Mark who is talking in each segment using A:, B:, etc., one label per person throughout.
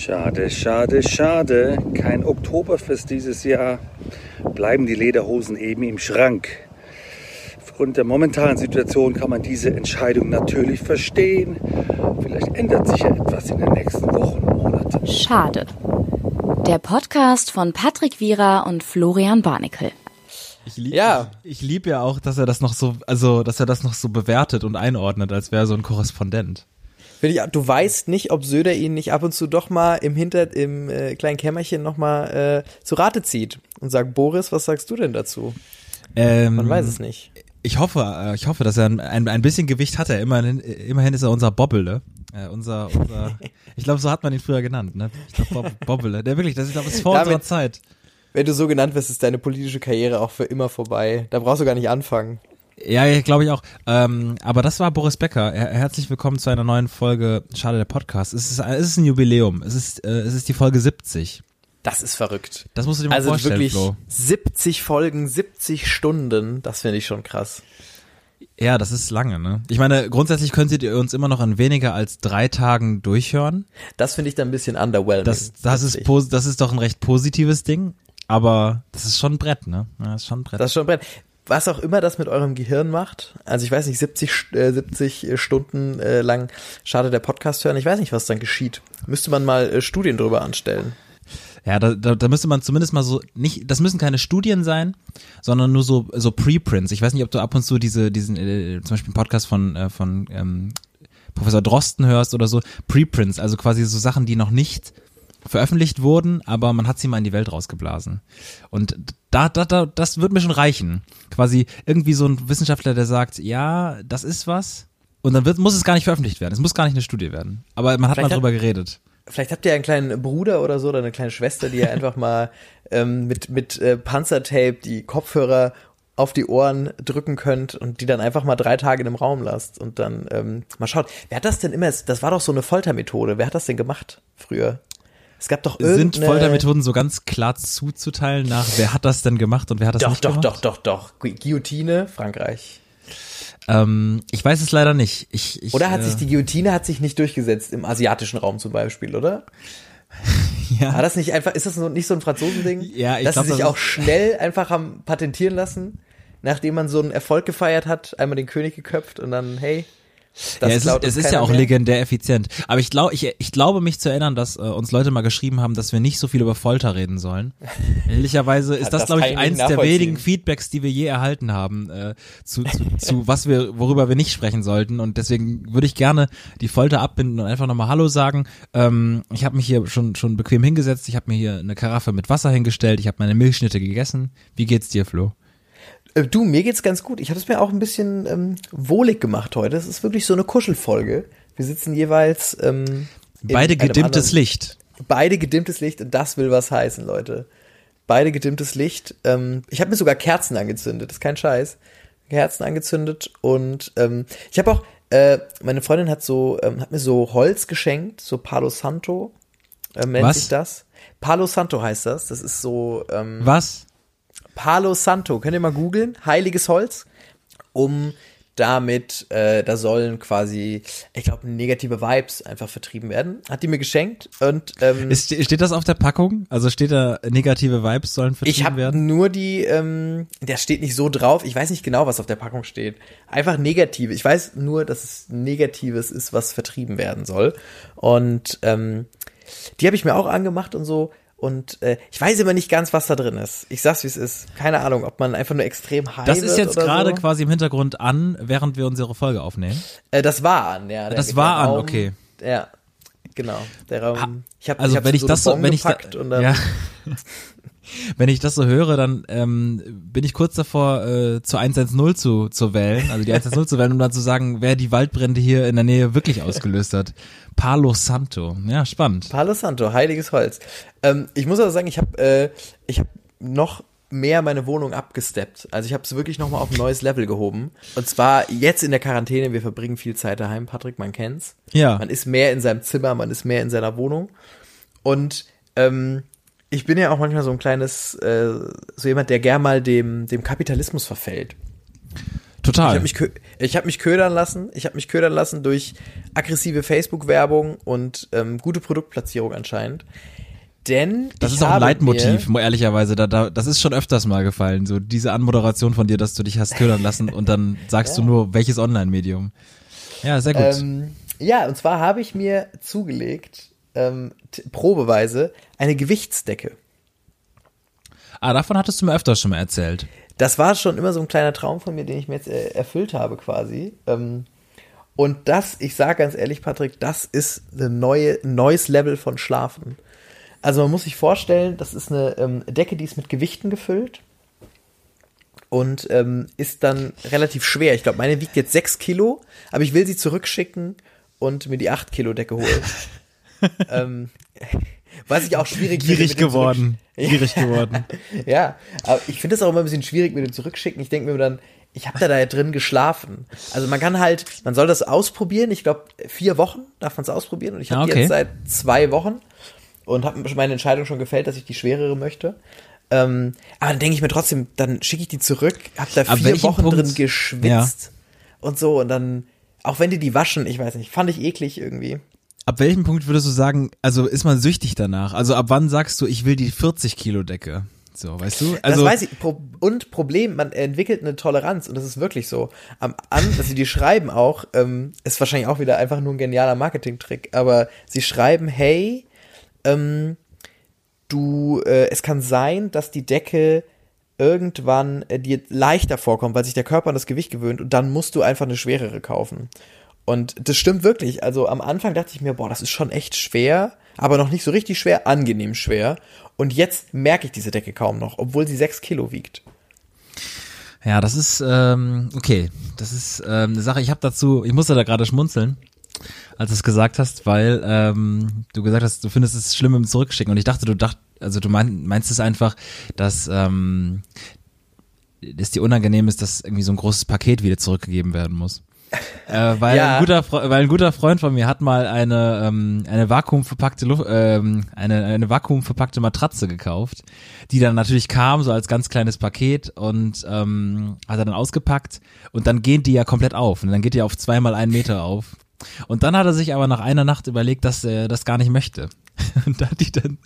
A: Schade, schade, schade. Kein Oktoberfest dieses Jahr. Bleiben die Lederhosen eben im Schrank. Aufgrund der momentanen Situation kann man diese Entscheidung natürlich verstehen. Vielleicht ändert sich ja etwas in den nächsten Wochen, Monaten.
B: Schade. Der Podcast von Patrick Wierer und Florian Barnikel.
C: Ich liebe
D: Ja.
C: ich, ich lieb ja auch, dass er das noch so, also dass er das noch so bewertet und einordnet, als wäre er so ein Korrespondent.
D: Ich, du weißt nicht, ob Söder ihn nicht ab und zu doch mal im Hinter, im äh, kleinen Kämmerchen noch mal äh, zu Rate zieht und sagt, Boris, was sagst du denn dazu?
C: Ähm,
D: Man weiß es nicht.
C: Ich hoffe, äh, ich hoffe, dass er ein, ein, ein bisschen Gewicht hat. Er immerhin, immerhin ist er unser Bobbele. Äh, unser, unser, ich glaube, so hat man ihn früher genannt, ne? Ich glaube, Bob, Bobbele. Der wirklich, das ich glaube, ist vor
D: Damit-
C: unserer Zeit.
D: Wenn du so genannt wirst, ist deine politische Karriere auch für immer vorbei. Da brauchst du gar nicht anfangen.
C: Ja, ja glaube ich auch. Ähm, aber das war Boris Becker. Her herzlich willkommen zu einer neuen Folge Schade der Podcast. Es ist, es ist ein Jubiläum. Es ist, äh, es ist die Folge 70.
D: Das ist verrückt.
C: Das musst du dir mal
D: Also
C: vorstellen,
D: wirklich
C: Flo.
D: 70 Folgen, 70 Stunden, das finde ich schon krass.
C: Ja, das ist lange, ne? Ich meine, grundsätzlich könntet ihr uns immer noch in weniger als drei Tagen durchhören.
D: Das finde ich dann ein bisschen underwhelming.
C: Das, das,
D: 70.
C: ist, das ist doch ein recht positives Ding. Aber das ist schon ein Brett, ne? Das ist schon ein Brett.
D: Das ist schon brett. Was auch immer das mit eurem Gehirn macht, also ich weiß nicht, 70, St- äh, 70 Stunden äh, lang schade der Podcast hören, ich weiß nicht, was dann geschieht. Müsste man mal äh, Studien drüber anstellen.
C: Ja, da, da, da müsste man zumindest mal so nicht, das müssen keine Studien sein, sondern nur so so Preprints. Ich weiß nicht, ob du ab und zu diese diesen äh, zum Beispiel einen Podcast von äh, von ähm, Professor Drosten hörst oder so Preprints, also quasi so Sachen, die noch nicht veröffentlicht wurden, aber man hat sie mal in die Welt rausgeblasen. Und da, da, da das wird mir schon reichen. Quasi irgendwie so ein Wissenschaftler, der sagt, ja, das ist was. Und dann wird, muss es gar nicht veröffentlicht werden. Es muss gar nicht eine Studie werden. Aber man hat
D: Vielleicht
C: mal
D: hat-
C: drüber geredet.
D: Vielleicht habt ihr einen kleinen Bruder oder so oder eine kleine Schwester, die ihr einfach mal ähm, mit, mit äh, Panzertape die Kopfhörer auf die Ohren drücken könnt und die dann einfach mal drei Tage in einem Raum lasst und dann ähm, mal schaut. Wer hat das denn immer, das war doch so eine Foltermethode, wer hat das denn gemacht früher? Es gab doch
C: Sind. Foltermethoden so ganz klar zuzuteilen nach, wer hat das denn gemacht und wer hat das
D: Doch,
C: nicht
D: doch,
C: gemacht?
D: doch, doch, doch. Gu- Guillotine, Frankreich.
C: Ähm, ich weiß es leider nicht. Ich, ich,
D: Oder hat
C: äh,
D: sich die Guillotine hat sich nicht durchgesetzt im asiatischen Raum zum Beispiel, oder?
C: ja,
D: War das nicht einfach, ist das nicht so ein Franzosending?
C: Ja, ich
D: Dass
C: glaub,
D: sie sich
C: das
D: auch schnell einfach haben patentieren lassen, nachdem man so einen Erfolg gefeiert hat, einmal den König geköpft und dann, hey, das
C: ja, es ist, es ist ja auch
D: mehr.
C: legendär effizient. Aber ich glaube, ich, ich glaube mich zu erinnern, dass äh, uns Leute mal geschrieben haben, dass wir nicht so viel über Folter reden sollen. Ehrlicherweise ist das,
D: das
C: glaube ich, eins der wenigen Feedbacks, die wir je erhalten haben, äh, zu, zu, zu was wir, worüber wir nicht sprechen sollten. Und deswegen würde ich gerne die Folter abbinden und einfach nochmal Hallo sagen. Ähm, ich habe mich hier schon, schon bequem hingesetzt. Ich habe mir hier eine Karaffe mit Wasser hingestellt. Ich habe meine Milchschnitte gegessen. Wie geht's dir, Flo?
D: Äh, Du, mir geht's ganz gut. Ich habe es mir auch ein bisschen ähm, wohlig gemacht heute. Es ist wirklich so eine Kuschelfolge. Wir sitzen jeweils ähm,
C: Beide gedimmtes
D: anderen-
C: Licht.
D: Beide gedimmtes Licht und das will was heißen, Leute. Beide gedimmtes Licht. Ähm, ich habe mir sogar Kerzen angezündet, das ist kein Scheiß. Kerzen angezündet und ähm, ich habe auch, äh, meine Freundin hat so, ähm, hat mir so Holz geschenkt, so Palo Santo ähm, nennt
C: Was?
D: sich das. Palo Santo heißt das. Das ist so ähm,
C: Was?
D: Palo Santo, könnt ihr mal googeln, heiliges Holz, um damit, äh, da sollen quasi, ich glaube, negative Vibes einfach vertrieben werden. Hat die mir geschenkt und ähm,
C: Ist, steht das auf der Packung? Also steht da negative Vibes sollen vertrieben
D: ich habe
C: werden?
D: nur die, ähm, der steht nicht so drauf, ich weiß nicht genau, was auf der Packung steht. Einfach negative. Ich weiß nur, dass es Negatives ist, was vertrieben werden soll. Und ähm, die habe ich mir auch angemacht und so. Und äh, ich weiß immer nicht ganz, was da drin ist. Ich sag's, wie es ist. Keine Ahnung, ob man einfach nur extrem high
C: Das ist jetzt gerade
D: so.
C: quasi im Hintergrund an, während wir unsere Folge aufnehmen.
D: Äh, das war an, ja. Der,
C: Das war an,
D: Raum,
C: okay.
D: Ja, genau. Der Raum. Ich habe
C: Also
D: ich hab
C: wenn ich
D: so
C: das so, wenn ich da,
D: gepackt und dann,
C: ja, wenn ich das so höre, dann ähm, bin ich kurz davor, äh, zu 110 zu, zu wählen, also die 110 zu wählen, um dann zu sagen, wer die Waldbrände hier in der Nähe wirklich ausgelöst hat. Palo Santo. Ja, spannend.
D: Palo Santo, heiliges Holz. Ähm, ich muss aber sagen, ich habe äh, ich hab noch mehr meine Wohnung abgesteppt. Also ich habe es wirklich noch mal auf ein neues Level gehoben. Und zwar jetzt in der Quarantäne. Wir verbringen viel Zeit daheim, Patrick, man kennt's.
C: Ja.
D: Man ist mehr in seinem Zimmer, man ist mehr in seiner Wohnung. Und ähm, ich bin ja auch manchmal so ein kleines, äh, so jemand, der gern mal dem, dem Kapitalismus verfällt.
C: Total.
D: Ich habe mich, ich hab mich ködern lassen. Ich habe mich ködern lassen durch aggressive Facebook-Werbung und ähm, gute Produktplatzierung anscheinend. Denn
C: Das ist auch ein Leitmotiv, ehrlicherweise. Da, da, das ist schon öfters mal gefallen. So diese Anmoderation von dir, dass du dich hast ködern lassen und dann sagst du nur, welches Online-Medium. Ja, sehr gut.
D: ähm, ja, und zwar habe ich mir zugelegt, ähm, probeweise, eine Gewichtsdecke.
C: ah, davon hattest du mir öfters schon mal erzählt.
D: Das war schon immer so ein kleiner Traum von mir, den ich mir jetzt äh, erfüllt habe quasi. Ähm, und das, ich sage ganz ehrlich, Patrick, das ist ein neue, neues Level von Schlafen. Also man muss sich vorstellen, das ist eine ähm, Decke, die ist mit Gewichten gefüllt und ähm, ist dann relativ schwer. Ich glaube, meine wiegt jetzt sechs Kilo, aber ich will sie zurückschicken und mir die acht Kilo Decke holen. ähm, was ich auch schwierig
C: Gierig geworden. Gierig geworden.
D: ja, aber ich finde es auch immer ein bisschen schwierig mit dem Zurückschicken. Ich denke mir dann, ich habe da da drin geschlafen. Also man kann halt, man soll das ausprobieren. Ich glaube, vier Wochen darf man es ausprobieren. Und ich habe
C: Ah, okay.
D: jetzt seit zwei Wochen und habe meine Entscheidung schon gefällt, dass ich die schwerere möchte. Ähm, aber dann denke ich mir trotzdem, dann schicke ich die zurück, habe da
C: Ab
D: vier Wochen
C: Punkt-
D: drin geschwitzt und so. Und dann, auch wenn die die waschen, ich weiß nicht, fand ich eklig irgendwie.
C: Ab welchem Punkt würdest du sagen, also ist man süchtig danach? Also ab wann sagst du, ich will die 40 Kilo Decke? So, weißt du? Also,
D: das weiß ich. Pro und Problem, man entwickelt eine Toleranz und das ist wirklich so. Am an, dass sie die schreiben auch, ähm, ist wahrscheinlich auch wieder einfach nur ein genialer Marketingtrick, aber sie schreiben, hey, ähm, du, äh, es kann sein, dass die Decke irgendwann äh, dir leichter vorkommt, weil sich der Körper an das Gewicht gewöhnt und dann musst du einfach eine schwerere kaufen. Und das stimmt wirklich. Also am Anfang dachte ich mir, boah, das ist schon echt schwer, aber noch nicht so richtig schwer, angenehm schwer. Und jetzt merke ich diese Decke kaum noch, obwohl sie sechs Kilo wiegt.
C: ja, das ist, ähm, okay. Das ist ähm, eine Sache, ich habe dazu, ich musste da gerade schmunzeln, als du es gesagt hast, weil ähm, du gesagt hast, du findest es schlimm im Zurückschicken. Und ich dachte, du dacht, also du mein, meinst es einfach, dass ähm, es dir unangenehm ist, dass irgendwie so ein großes Paket wieder zurückgegeben werden muss. Äh, weil,
D: Ja.
C: ein guter, weil ein guter Freund von mir hat mal eine, ähm, eine vakuumverpackte Luft, ähm, eine, eine vakuumverpackte Matratze gekauft, die dann natürlich kam, so als ganz kleines Paket und ähm, hat er dann ausgepackt und dann gehen die ja komplett auf und dann geht die auf zweimal einen Meter auf. Und dann hat er sich aber nach einer Nacht überlegt, dass er das gar nicht möchte. Und hat die dann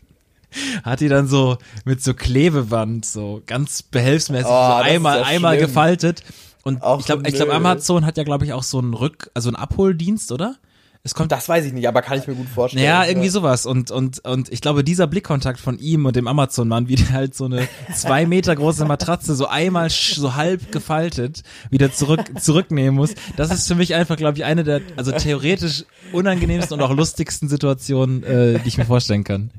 C: hat die dann so mit so Klebeband so ganz behelfsmäßig
D: Oh,
C: so einmal einmal gefaltet und
D: Auch
C: ich glaube
D: so nö.
C: Amazon hat ja glaube ich auch so einen Rück also einen Abholdienst, oder? Es kommt
D: Das weiß ich nicht, aber kann ich mir gut vorstellen.
C: ja, irgendwie sowas. Und, und, und ich glaube, dieser Blickkontakt von ihm und dem Amazon-Mann, wie der halt so eine zwei Meter große Matratze so einmal so halb gefaltet wieder zurück, zurücknehmen muss, das ist für mich einfach, glaube ich, eine der, also theoretisch unangenehmsten und auch lustigsten Situationen, äh, die ich mir vorstellen kann.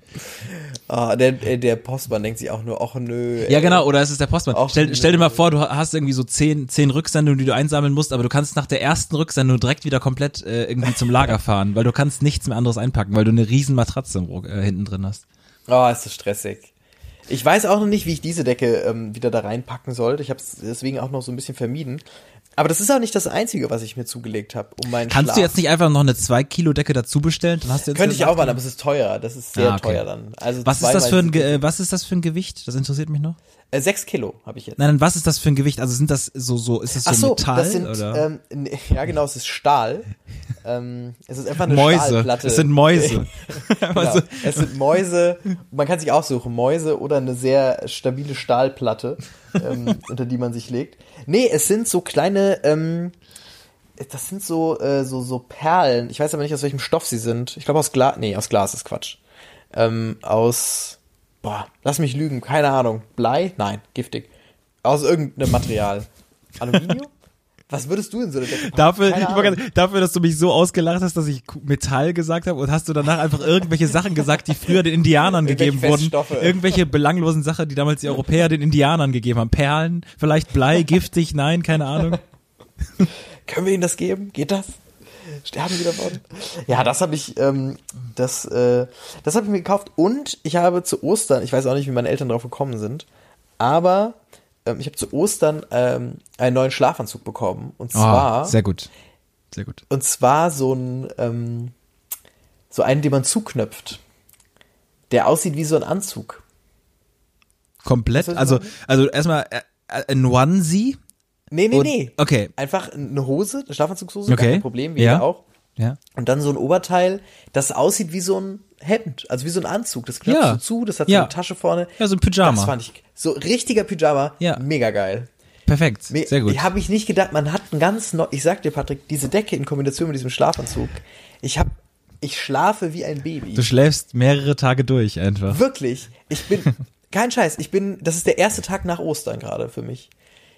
D: Ah, der, äh, der Postmann denkt sich auch nur, ach nö.
C: Ja, genau, oder es ist der Postmann. Stell, stell dir mal vor, du hast irgendwie so zehn, zehn Rücksendungen, die du einsammeln musst, aber du kannst nach der ersten Rücksendung direkt wieder komplett äh, irgendwie zum Lager fahren, weil du kannst nichts mehr anderes einpacken, weil du eine riesen Matratze äh, hinten drin hast.
D: Oh, ist das stressig. Ich weiß auch noch nicht, wie ich diese Decke ähm, wieder da reinpacken sollte. Ich habe es deswegen auch noch so ein bisschen vermieden. Aber das ist auch nicht das Einzige, was ich mir zugelegt habe, um meinen
C: Kannst
D: Schlaf.
C: du jetzt nicht einfach noch eine 2 Kilo Decke dazu bestellen? Dann hast du jetzt
D: Könnte ich auch machen,
C: acht-
D: aber es ist teuer. Das ist sehr
C: Ah, okay.
D: teuer dann. Also
C: Was ist das für ein Ge äh, was ist das für ein Gewicht? Das interessiert mich noch.
D: Äh, sechs Kilo habe ich jetzt.
C: Nein, nein, was ist das für ein Gewicht? Also sind das so so ist das so,
D: Ach so,
C: Metall
D: das sind,
C: oder
D: ähm, ja genau, es ist Stahl. ähm, es ist einfach eine
C: Mäuse?
D: Stahlplatte.
C: Es sind Mäuse.
D: Genau. Es sind Mäuse, man kann sich aussuchen, Mäuse oder eine sehr stabile Stahlplatte, ähm, unter die man sich legt. Nee, es sind so kleine, ähm, das sind so, äh, so, so Perlen. Ich weiß aber nicht, aus welchem Stoff sie sind. Ich glaube aus Glas, nee, aus Glas ist Quatsch. Ähm, aus, boah, lass mich lügen, keine Ahnung. Blei? Nein, giftig. Aus irgendeinem Material. Aluminium? Was würdest du in so eine Decke packen?
C: dafür, gerade- dafür, dass du mich so ausgelacht hast, dass ich Metall gesagt habe und hast du danach einfach irgendwelche Sachen gesagt, die früher den Indianern gegeben wurden. Irgendwelche belanglosen Sachen, die damals die Europäer den Indianern gegeben haben. Perlen, vielleicht Blei, giftig, nein, keine Ahnung.
D: Können wir ihnen das geben? Geht das? Sterben wieder worden? Ja, das habe ich, ähm, das, äh, das habe ich mir gekauft und ich habe zu Ostern, ich weiß auch nicht, wie meine Eltern drauf gekommen sind, aber ähm, ich habe zu Ostern ähm, einen neuen Schlafanzug bekommen und zwar,
C: Oh, sehr gut. Sehr gut.
D: und zwar so ein, ähm, so einen, den man zuknöpft, der aussieht wie so ein Anzug.
C: Komplett, also, also erstmal äh, äh, ein Onesie,
D: Nee, nee,
C: Und-
D: nee.
C: Okay.
D: Einfach eine Hose, eine Schlafanzugshose,
C: Okay.
D: kein Problem, wie
C: ja.
D: auch.
C: Ja.
D: Und dann so ein Oberteil, das aussieht wie so ein Hemd, also wie so ein Anzug. Das knöpft
C: Ja.
D: so zu, das hat
C: Ja.
D: so eine Tasche vorne.
C: Ja, so ein Pyjama.
D: Das fand ich so richtiger Pyjama,
C: Ja.
D: mega geil.
C: Perfekt. Sehr gut.
D: Ich habe ich nicht gedacht, man hat ein ganz neu, ich sag dir Patrick, diese Decke in Kombination mit diesem Schlafanzug. Ich habe ich schlafe wie ein Baby.
C: Du schläfst mehrere Tage durch einfach.
D: Wirklich, ich bin kein Scheiß, ich bin das ist der erste Tag nach Ostern gerade für mich.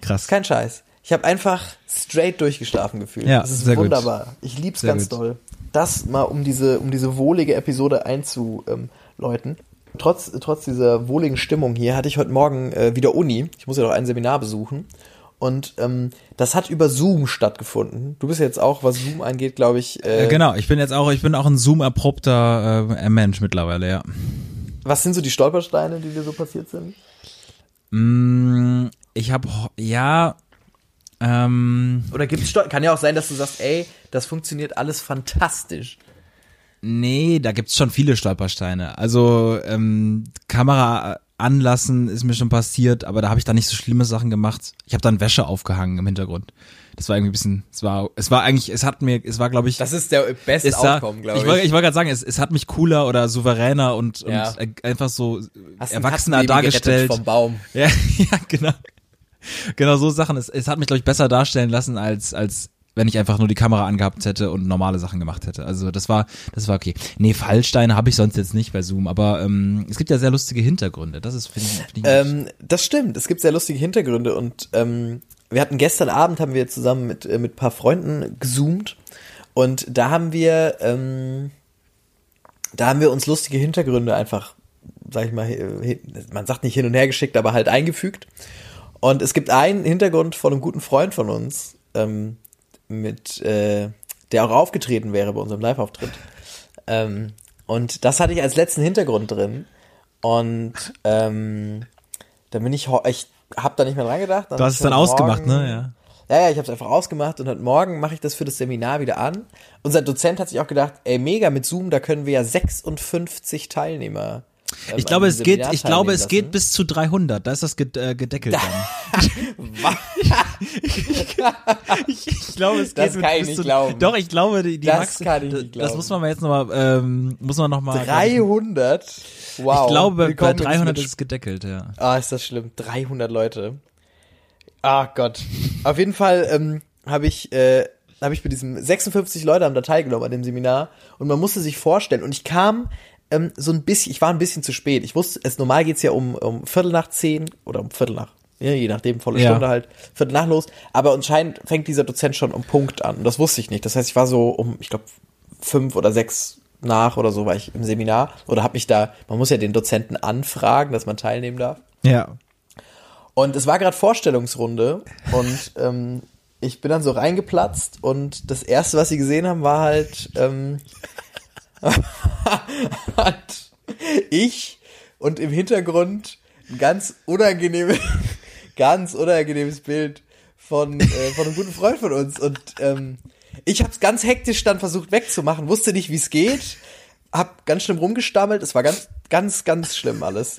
C: Krass.
D: Kein Scheiß. Ich habe einfach straight durchgeschlafen gefühlt.
C: Ja,
D: das ist
C: sehr gut.
D: wunderbar. Ich lieb's
C: Sehr
D: ganz
C: gut.
D: doll. Das mal um diese um diese wohlige Episode einzuläuten. Trotz trotz dieser wohligen Stimmung hier hatte ich heute Morgen äh, wieder Uni. Ich muss ja noch ein Seminar besuchen. Und ähm, das hat über Zoom stattgefunden. Du bist jetzt auch, was Zoom angeht, glaube ich. Äh,
C: Äh, genau, ich bin jetzt auch, ich bin auch ein Zoom-erprobter äh, Mensch mittlerweile, ja.
D: Was sind so die Stolpersteine, die dir so passiert sind?
C: Mm, ich habe, ja, ähm,
D: Oder gibt's Stol kann ja auch sein, dass du sagst, ey, das funktioniert alles fantastisch.
C: nee, da gibt's schon viele Stolpersteine. Also, ähm, Kamera anlassen ist mir schon passiert, aber da habe ich da nicht so schlimme Sachen gemacht. Ich habe dann Wäsche aufgehangen im Hintergrund. Das war irgendwie ein bisschen, es war, es war eigentlich, es hat mir, es war glaube ich,
D: Das ist der beste Outcome, glaube
C: ich.
D: ich.
C: wollte, ich wollte gerade sagen, es, es hat mich cooler oder souveräner und, und
D: Ja.
C: äh, einfach so
D: Hast
C: erwachsener dargestellt.
D: Vom Baum.
C: Ja, ja, genau. Genau so Sachen. Es, es hat mich, glaube ich, besser darstellen lassen, als, als wenn ich einfach nur die Kamera angehabt hätte und normale Sachen gemacht hätte. Also das war, das war okay. Nee, Fallsteine habe ich sonst jetzt nicht bei Zoom, aber ähm, es gibt ja sehr lustige Hintergründe. Das ist, finde ich, find ich
D: Ähm, das stimmt. Es gibt sehr lustige Hintergründe und ähm, wir hatten gestern Abend haben wir zusammen mit äh, mit ein paar Freunden gezoomt und da haben wir ähm, da haben wir uns lustige Hintergründe einfach, sag ich mal, man sagt nicht hin und her geschickt, aber halt eingefügt. Und es gibt einen Hintergrund von einem guten Freund von uns, ähm, mit äh, der auch aufgetreten wäre bei unserem Live-Auftritt. Ähm, und das hatte ich als letzten Hintergrund drin. Und ähm, da bin ich, ich habe da nicht mehr dran gedacht.
C: Du hast es dann ausgemacht, ne? Ja.
D: Ja, ja, ich habe es einfach ausgemacht und heute Morgen mache ich das für das Seminar wieder an. Unser Dozent hat sich auch gedacht, ey, mega mit Zoom, da können wir ja 56 Teilnehmer.
C: Ich glaube, es geht, ich glaube, es geht bis zu 300. Da ist das äh, gedeckelt dann. ich, ich glaube, es geht
D: Das kann ich
C: bis
D: nicht
C: zu,
D: glauben.
C: Doch, ich glaube, die, die
D: Das
C: Max,
D: kann ich
C: das,
D: nicht
C: das
D: glauben.
C: muss man mal jetzt nochmal, ähm, muss man nochmal.
D: 300? Wow.
C: Ich glaube, bei
D: Willkommen ins
C: 300
D: Mitsch-
C: ist es gedeckelt, ja.
D: Ah, ist das schlimm. 300 Leute. Ah Gott. Auf jeden Fall ähm, habe ich, äh, habe ich bei diesem 56 Leute haben da teilgenommen an dem Seminar und man musste sich vorstellen und ich kam ähm, so ein bisschen, ich war ein bisschen zu spät. Ich wusste, es normal geht's ja um, um Viertel nach zehn oder um Viertel nach, ja, je nachdem, volle
C: Ja.
D: Stunde halt, Viertel nach los. Aber anscheinend fängt dieser Dozent schon um Punkt an und das wusste ich nicht. Das heißt, ich war so um, ich glaube, fünf oder sechs nach oder so war ich im Seminar oder habe mich da, man muss ja den Dozenten anfragen, dass man teilnehmen darf.
C: Ja.
D: Und es war gerade Vorstellungsrunde und ähm, ich bin dann so reingeplatzt und das erste, was sie gesehen haben, war halt ähm, hat ich und im Hintergrund ein ganz unangenehmes, ganz unangenehmes Bild von, äh, von einem guten Freund von uns. Und ähm, ich habe es ganz hektisch dann versucht wegzumachen, wusste nicht, wie es geht, hab ganz schlimm rumgestammelt, es war ganz, ganz, ganz schlimm alles.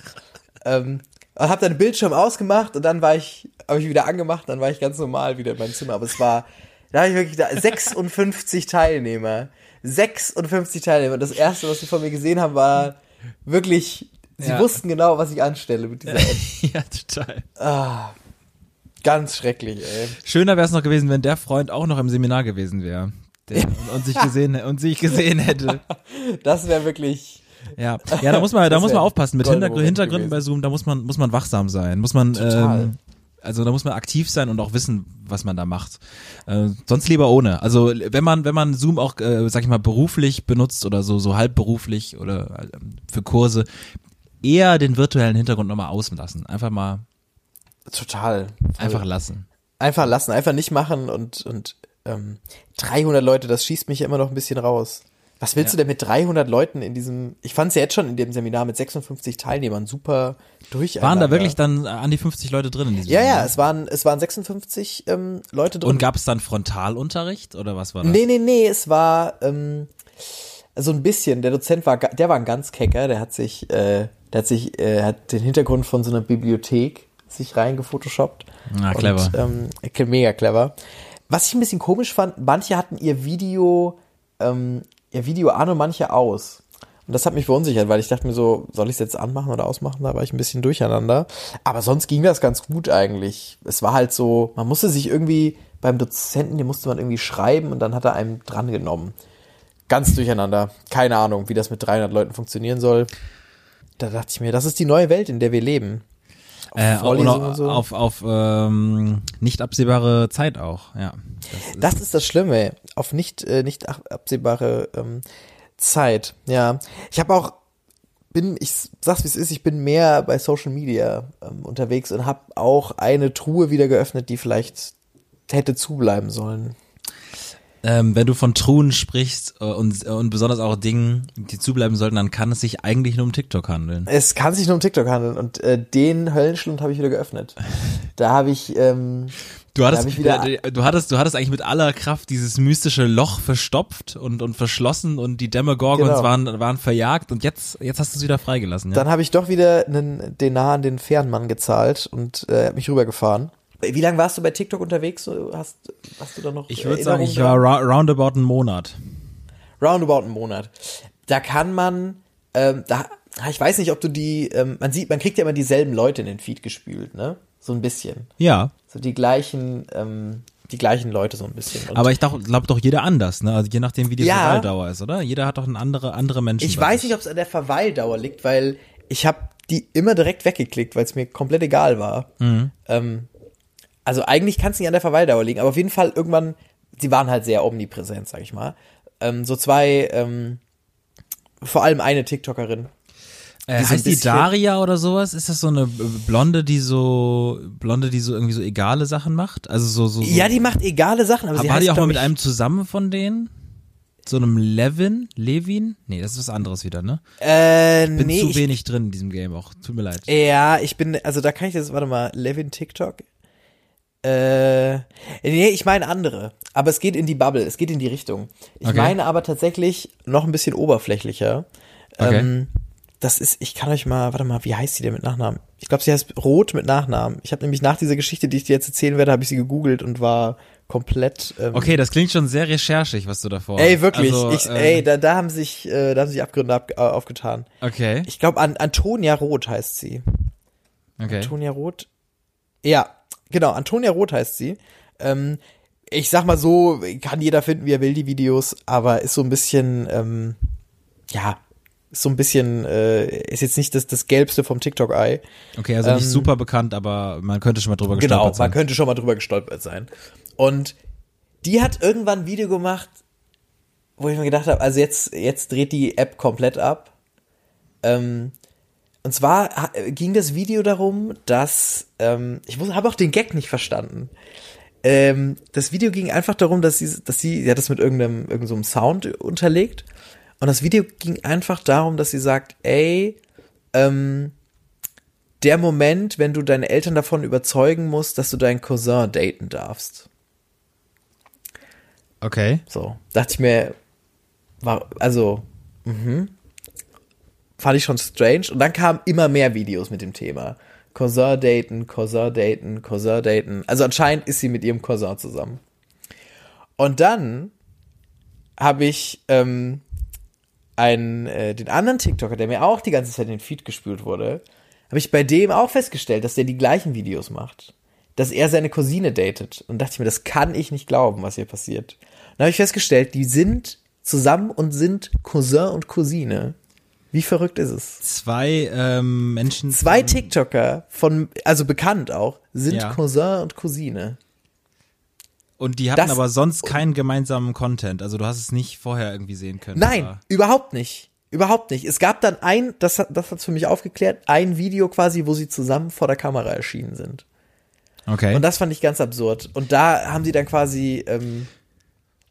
D: Ähm, und hab dann den Bildschirm ausgemacht und dann war ich, habe ich wieder angemacht, dann war ich ganz normal wieder in meinem Zimmer. Aber es war, da habe ich wirklich da 56 Teilnehmer. 56 Teilnehmer. Das erste, was sie von mir gesehen haben, war wirklich, sie
C: Ja.
D: wussten genau, was ich anstelle mit dieser App.
C: ja, total.
D: Ganz schrecklich, ey.
C: Schöner wäre es noch gewesen, wenn der Freund auch noch im Seminar gewesen wäre. Und, und sich gesehen und sich gesehen hätte.
D: Das wäre wirklich,
C: Ja, ja, da muss man, da muss man aufpassen mit Hintergründen bei. Zoom. Da muss man, muss man wachsam sein, muss man,
D: Total.
C: ähm, also da muss man aktiv sein und auch wissen, was man da macht. Äh, sonst lieber ohne. Also wenn man, wenn man Zoom auch, äh, sag ich mal, beruflich benutzt oder so, so halbberuflich oder äh, für Kurse, eher den virtuellen Hintergrund nochmal auslassen. Einfach mal,
D: total.
C: einfach lassen.
D: Einfach lassen, einfach nicht machen und, und ähm, 300 Leute, das schießt mich ja immer noch ein bisschen raus. Was willst
C: Ja.
D: du denn mit 300 Leuten in diesem, ich fand es ja jetzt schon in dem Seminar mit 56 Teilnehmern super durcheinander.
C: Waren da wirklich dann äh, an die 50 Leute drin in diesem
D: Ja, ja,
C: Seminar?
D: es waren, es waren 56 ähm, Leute drin.
C: Und gab es dann Frontalunterricht oder was war das?
D: Nee, nee, nee, es war ähm, so ein bisschen, der Dozent war, der war ein ganz kecker, der hat sich, äh, der hat sich, äh, hat den Hintergrund von so einer Bibliothek sich reingefotoshoppt.
C: Ah, clever.
D: Und, ähm, mega clever. Was ich ein bisschen komisch fand, manche hatten ihr Video, ähm, ihr Video an und manche aus. Und das hat mich verunsichert, weil ich dachte mir so, soll ich es jetzt anmachen oder ausmachen? Da war ich ein bisschen durcheinander. Aber sonst ging das ganz gut eigentlich. Es war halt so, man musste sich irgendwie beim Dozenten, den musste man irgendwie schreiben und dann hat er einem dran genommen. Ganz durcheinander. Keine Ahnung, wie das mit 300 Leuten funktionieren soll. Da dachte ich mir, das ist die neue Welt, in der wir leben.
C: Auf, äh,
D: und so.
C: auf, auf ähm, nicht absehbare Zeit auch, ja. Das ist,
D: Das ist das Schlimme, auf nicht, äh, nicht ab- absehbare ähm, Zeit. Ja, ich habe auch bin, ich sag's wie es ist, ich bin mehr bei Social Media ähm, unterwegs und habe auch eine Truhe wieder geöffnet, die vielleicht hätte zubleiben sollen.
C: ähm, wenn du von Truhen sprichst äh, und, und besonders auch Dingen, die zubleiben sollten, dann kann es sich eigentlich nur um TikTok handeln.
D: Es kann sich nur um TikTok handeln und äh, den Höllenschlund habe ich wieder geöffnet. Da habe ich ähm,
C: Du hattest,
D: wieder-
C: du hattest, du hattest eigentlich mit aller Kraft dieses mystische Loch verstopft und, und verschlossen und die Demogorgons
D: Genau.
C: waren, waren verjagt und jetzt, jetzt hast du es wieder freigelassen. Ja?
D: Dann habe ich doch wieder einen Denar an den Fährenmann gezahlt und äh, mich rübergefahren. Wie lange warst du bei TikTok unterwegs? Hast, hast du da noch
C: ich würde sagen, ich war ra roundabout einen Monat.
D: Roundabout einen Monat. Da kann man, ähm, da, ich weiß nicht, ob du die, ähm, man sieht, man kriegt ja immer dieselben Leute in den Feed gespült, ne? So ein bisschen.
C: Ja,
D: So die gleichen, ähm, die gleichen Leute so ein bisschen. Und
C: aber ich glaube doch jeder anders, ne? Also je nachdem, wie die
D: Ja.
C: Verweildauer ist, oder? Jeder hat doch eine andere, andere Menschen.
D: ich weiß nicht, ob es an der Verweildauer liegt, weil ich habe die immer direkt weggeklickt, weil es mir komplett egal war.
C: Mhm.
D: Ähm, also eigentlich kann es nicht an der Verweildauer liegen, aber auf jeden Fall irgendwann, sie waren halt sehr omnipräsent, sag ich mal. Ähm, so zwei, ähm, vor allem eine TikTokerin.
C: Äh, heißt die Daria oder sowas? Ist das so eine Blonde, die so Blonde, die so irgendwie so egale Sachen macht? Also so so. so
D: Ja, die macht egale Sachen, aber,
C: aber war die auch mal mit
D: ich-
C: einem zusammen von denen? So einem Levin? Levin? Nee, das ist was anderes wieder, ne?
D: Äh,
C: Bin
D: nee,
C: zu
D: ich,
C: wenig drin in diesem Game auch. Tut mir leid.
D: Ja, ich bin, also da kann ich jetzt, warte mal, Levin TikTok. Äh, nee, ich meine andere. Aber es geht in die Bubble, es geht in die Richtung. Ich
C: Okay.
D: meine aber tatsächlich noch ein bisschen oberflächlicher.
C: Okay.
D: Ähm, das ist, ich kann euch mal, warte mal, wie heißt sie denn mit Nachnamen? Ich glaube, sie heißt Rot mit Nachnamen. Ich habe nämlich nach dieser Geschichte, die ich dir jetzt erzählen werde, habe ich sie gegoogelt und war komplett. Ähm,
C: Okay, das klingt schon sehr recherchig, was du davor
D: Ey, wirklich.
C: Also,
D: ich,
C: äh,
D: ey, da, da haben sich, äh, da haben sich Abgründe ab, äh, aufgetan.
C: Okay,
D: Ich glaube, an, Antonia Roth heißt sie.
C: okay.
D: Antonia Roth. Ja, genau, Antonia Roth heißt sie. Ähm, ich sag mal so, kann jeder finden, wie er will, die Videos, aber ist so ein bisschen, ähm, ja, ist so ein bisschen, äh, ist jetzt nicht das, das Gelbste vom TikTok-Ei.
C: Okay, also nicht
D: Ähm,
C: super bekannt, aber man könnte schon mal drüber
D: Genau,
C: gestolpert
D: man
C: sein.
D: könnte schon mal drüber gestolpert sein. Und die hat irgendwann ein Video gemacht, wo ich mir gedacht habe, also jetzt, jetzt dreht die App komplett ab. Ähm, und zwar ging das Video darum, dass ähm, ich habe auch den Gag nicht verstanden. Ähm, das Video ging einfach darum, dass sie, dass sie, sie hat das mit irgendeinem, irgendeinem so einem Sound unterlegt. Und das Video ging einfach darum, dass sie sagt, ey, ähm, der Moment, wenn du deine Eltern davon überzeugen musst, dass du deinen Cousin daten darfst.
C: Okay.
D: So, dachte ich mir, war, also, mhm. Fand ich schon strange. Und dann kamen immer mehr Videos mit dem Thema. Cousin daten, Cousin daten, Cousin daten. Also anscheinend ist sie mit ihrem Cousin zusammen. Und dann habe ich ähm, einen, äh, den anderen TikToker, der mir auch die ganze Zeit in den Feed gespült wurde, habe ich bei dem auch festgestellt, dass der die gleichen Videos macht. Dass er seine Cousine datet. Und dachte ich mir, das kann ich nicht glauben, was hier passiert. Dann habe ich festgestellt, die sind zusammen und sind Cousin und Cousine. Wie verrückt ist es?
C: Zwei ähm, Menschen.
D: Zwei TikToker von, also bekannt auch, sind
C: Ja.
D: Cousin und Cousine.
C: Und die hatten
D: Das-
C: aber sonst keinen gemeinsamen Content. Also du hast es nicht vorher irgendwie sehen können.
D: Nein,
C: Aber-
D: überhaupt nicht. Überhaupt nicht. Es gab dann ein, das hat das hat's für mich aufgeklärt, ein Video quasi, wo sie zusammen vor der Kamera erschienen sind.
C: Okay.
D: Und das fand ich ganz absurd. Und da haben sie dann quasi, ähm,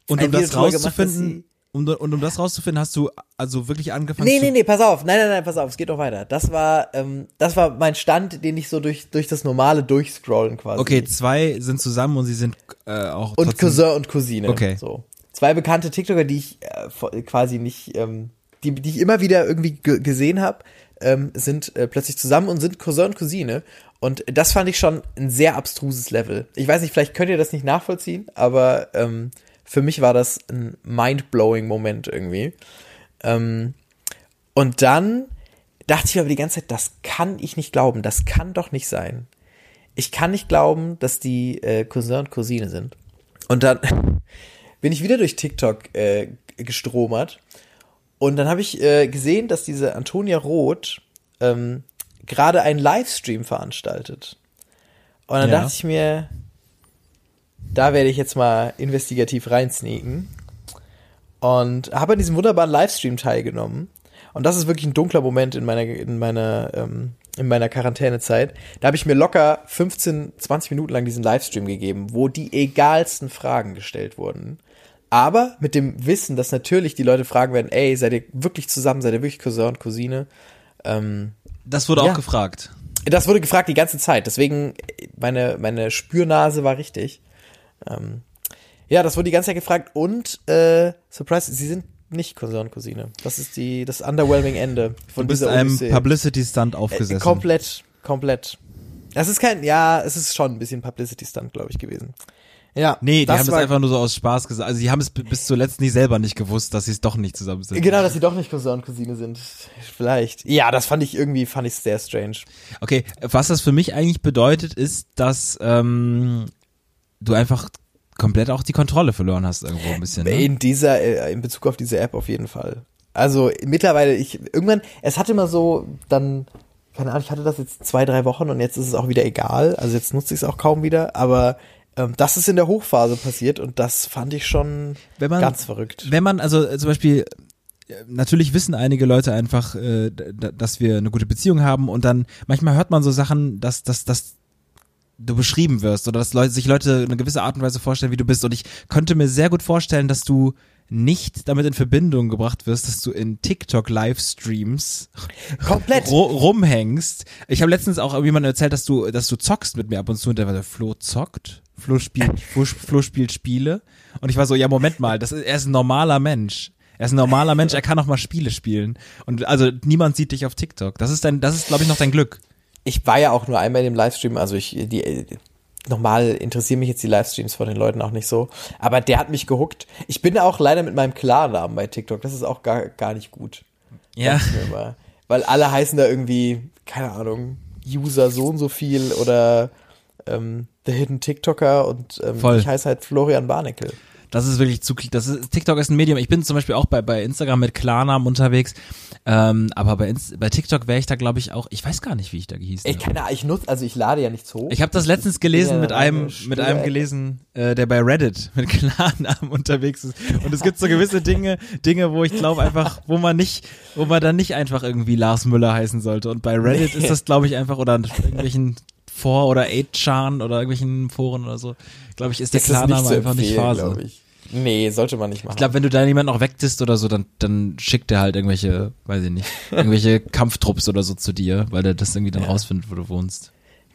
C: Und um das rauszufinden, um, und um das rauszufinden, hast du also wirklich angefangen
D: nee,
C: zu
D: nee, nee, pass auf. Nein, nein, nein, pass auf, es geht noch weiter. Das war, ähm, das war mein Stand, den ich so durch, durch das normale Durchscrollen quasi.
C: Okay, zwei sind zusammen und sie sind äh, auch
D: Und
C: trotzdem,
D: Cousin und Cousine.
C: Okay.
D: So. Zwei bekannte TikToker, die ich äh, quasi nicht, ähm, die, die ich immer wieder irgendwie ge gesehen habe. ähm, sind äh, plötzlich zusammen und sind Cousin und Cousine. Und das fand ich schon ein sehr abstruses Level. Ich weiß nicht, vielleicht könnt ihr das nicht nachvollziehen, aber ähm, für mich war das ein mind-blowing Moment irgendwie. Ähm, und dann dachte ich aber die ganze Zeit, das kann ich nicht glauben, das kann doch nicht sein. Ich kann nicht glauben, dass die äh, Cousin und Cousine sind. Und dann bin ich wieder durch TikTok äh, gestromert und dann habe ich äh, gesehen, dass diese Antonia Roth ähm, gerade einen Livestream veranstaltet. Und dann
C: Ja.
D: dachte ich mir, da werde ich jetzt mal investigativ reinsneaken. Und habe an diesem wunderbaren Livestream teilgenommen. Und das ist wirklich ein dunkler Moment in meiner, in meiner, ähm, in meiner Quarantänezeit. Da habe ich mir locker 15, 20 Minuten lang diesen Livestream gegeben, wo die egalsten Fragen gestellt wurden. Aber mit dem Wissen, dass natürlich die Leute fragen werden, ey, seid ihr wirklich zusammen, seid ihr wirklich Cousin und Cousine? Ähm,
C: Das wurde
D: Ja.
C: auch gefragt.
D: das wurde gefragt die ganze Zeit, deswegen meine, meine Spürnase war richtig. Ähm, ja, das wurde die ganze Zeit gefragt und äh, Surprise, sie sind nicht Cousin und Cousine. Das ist die das underwhelming Ende von
C: Du bist
D: dieser
C: einem
D: Odyssee.
C: Publicity-Stunt
D: äh,
C: aufgesessen.
D: komplett, komplett. Das ist kein, ja, es ist schon ein bisschen Publicity Stunt, glaube ich, gewesen. Ja,
C: Nee, die haben
D: war-
C: einfach nur so aus Spaß gesagt. Also die haben es bis zuletzt nicht selber nicht gewusst, dass sie es doch nicht zusammen sind.
D: Genau, dass sie doch nicht Cousin und Cousine sind. Vielleicht. Ja, das fand ich irgendwie, fand ich sehr strange.
C: Okay, was das für mich eigentlich bedeutet, ist, dass ähm, du einfach komplett auch die Kontrolle verloren hast irgendwo ein bisschen. Ne?
D: In dieser, äh, in Bezug auf diese App auf jeden Fall. Also mittlerweile, ich, irgendwann, es hatte immer so, dann, keine Ahnung, ich hatte das jetzt zwei, drei Wochen und jetzt ist es auch wieder egal. Also jetzt nutze ich es auch kaum wieder, aber ähm, das ist in der Hochphase passiert und das fand ich schon
C: Wenn man-
D: ganz verrückt.
C: Wenn man also äh, zum Beispiel äh, Natürlich wissen einige Leute einfach, äh, dass wir eine gute Beziehung haben und dann manchmal hört man so Sachen, dass, dass, dass du beschrieben wirst oder dass Leute, sich Leute eine gewisse Art und Weise vorstellen, wie du bist. Und ich könnte mir sehr gut vorstellen, dass du nicht damit in Verbindung gebracht wirst, dass du in TikTok Livestreams
D: Komplett.
C: ru rumhängst. Ich habe letztens auch jemandem erzählt, dass du, dass du zockst mit mir ab und zu und der war so, Flo zockt, Flo spielt, Flo, Flo spielt Spiele und ich war so, ja Moment mal, das ist, er ist ein normaler Mensch. Er ist ein normaler Mensch, er kann auch mal Spiele spielen. Und also niemand sieht dich auf TikTok. Das ist dein, das ist, glaube ich, noch dein Glück.
D: Ich war ja auch nur einmal in dem Livestream, also ich, die, normal interessieren mich jetzt die Livestreams von den Leuten auch nicht so, aber der hat mich gehuckt. Ich bin auch leider mit meinem Klarnamen bei TikTok, das ist auch gar, gar nicht gut.
C: Ja.
D: Weil alle heißen da irgendwie, keine Ahnung, User so und so viel oder ähm, The Hidden TikToker und ähm, ich heiße halt Florian Barneckel.
C: Das ist wirklich zu, das ist, TikTok ist ein Medium. Ich bin zum Beispiel auch bei, bei Instagram mit Klarnamen unterwegs. Ähm, aber bei, Inst bei TikTok wäre ich da, glaube ich, auch, ich weiß gar nicht, wie ich da gehießen
D: Ey,
C: habe.
D: keine Ahnung, ich nutze, also ich lade ja nichts hoch.
C: Ich habe das letztens gelesen
D: Ja,
C: mit
D: eine
C: einem mit einem gelesen, äh, der bei Reddit mit Klarnamen unterwegs ist. Und es gibt so gewisse Dinge, Dinge, wo ich glaube einfach, wo man nicht, wo man dann nicht einfach irgendwie Lars Müller heißen sollte. Und bei Reddit ist das, glaube ich, einfach oder irgendwelchen Vor- oder 8chan oder irgendwelchen Foren oder so, glaube ich, ist der
D: das
C: Klarname
D: zu
C: einfach nicht Phase.
D: Nee, sollte man nicht machen.
C: Ich glaube, wenn du da jemanden noch wegdisst oder so, dann, dann schickt er halt irgendwelche, weiß ich nicht, irgendwelche Kampftrupps oder so zu dir, weil der das irgendwie dann rausfindet, wo du wohnst.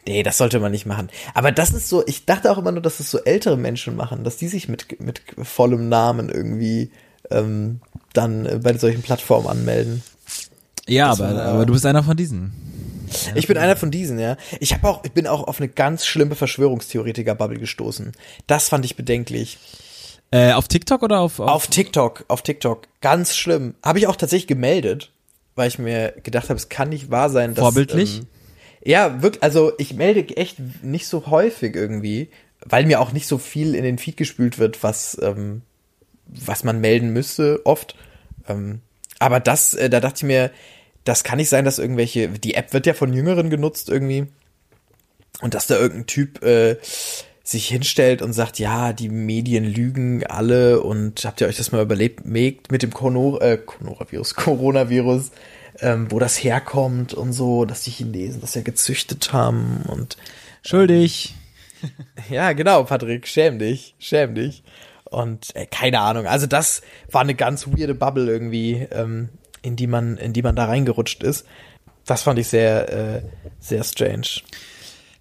D: Nee, das sollte man nicht machen. Aber das ist so, ich dachte auch immer nur, dass es so ältere Menschen machen, dass die sich mit, mit vollem Namen irgendwie ähm, dann bei solchen Plattformen anmelden.
C: Ja,
D: Das
C: aber,
D: war-
C: aber du bist einer von diesen.
D: Ich bin einer von diesen, ja. Ich habe auch, ich bin auch auf eine ganz schlimme Verschwörungstheoretiker-Bubble gestoßen. Das fand ich bedenklich.
C: Äh, auf TikTok oder auf,
D: Auf TikTok, auf TikTok. Ganz schlimm. Habe ich auch tatsächlich gemeldet, weil ich mir gedacht habe, es kann nicht wahr sein, dass.
C: Vorbildlich?
D: Ähm, ja, wirklich, also ich melde echt nicht so häufig irgendwie, weil mir auch nicht so viel in den Feed gespült wird, was, ähm, was man melden müsste, oft. Ähm, aber das, äh, da dachte ich mir, das kann nicht sein, dass irgendwelche, die App wird ja von Jüngeren genutzt irgendwie. Und dass da irgendein Typ äh, sich hinstellt und sagt, ja, die Medien lügen alle und habt ihr euch das mal überlebt mit dem Kono äh, Coronavirus, Coronavirus, ähm, wo das herkommt und so, dass die Chinesen das ja gezüchtet haben und
C: Schuldig.
D: ja, genau, Patrick, schäm dich, schäm dich. Und äh, keine Ahnung, also das war eine ganz weirde Bubble irgendwie, ähm, in die man, in die man da reingerutscht ist. Das fand ich sehr, äh, sehr strange.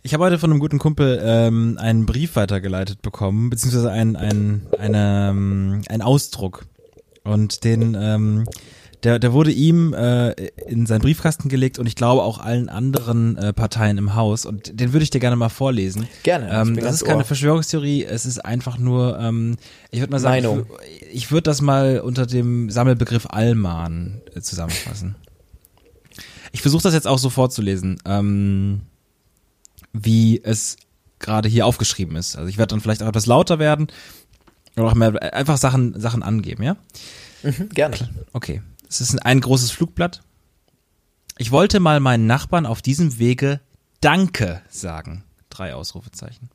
C: Ich habe heute von einem guten Kumpel ähm, einen Brief weitergeleitet bekommen, beziehungsweise ein, ein, eine, ähm, ein Ausdruck. Und den, ähm, der, der wurde ihm äh, in seinen Briefkasten gelegt und ich glaube auch allen anderen äh, Parteien im Haus. Und den würde ich dir gerne mal vorlesen.
D: Gerne,
C: Ähm, das ist keine
D: Ohr.
C: Verschwörungstheorie, es ist einfach nur, ähm, ich würde mal sagen,
D: Meinung.
C: ich, ich würde das mal unter dem Sammelbegriff Allman äh, zusammenfassen. Ich versuche das jetzt auch so vorzulesen, ähm, wie es gerade hier aufgeschrieben ist. Also ich werde dann vielleicht auch etwas lauter werden oder auch mehr einfach Sachen Sachen angeben, ja?
D: Mhm, gerne.
C: Okay. Es ist ein großes Flugblatt. Ich wollte mal meinen Nachbarn auf diesem Wege Danke sagen. Drei Ausrufezeichen.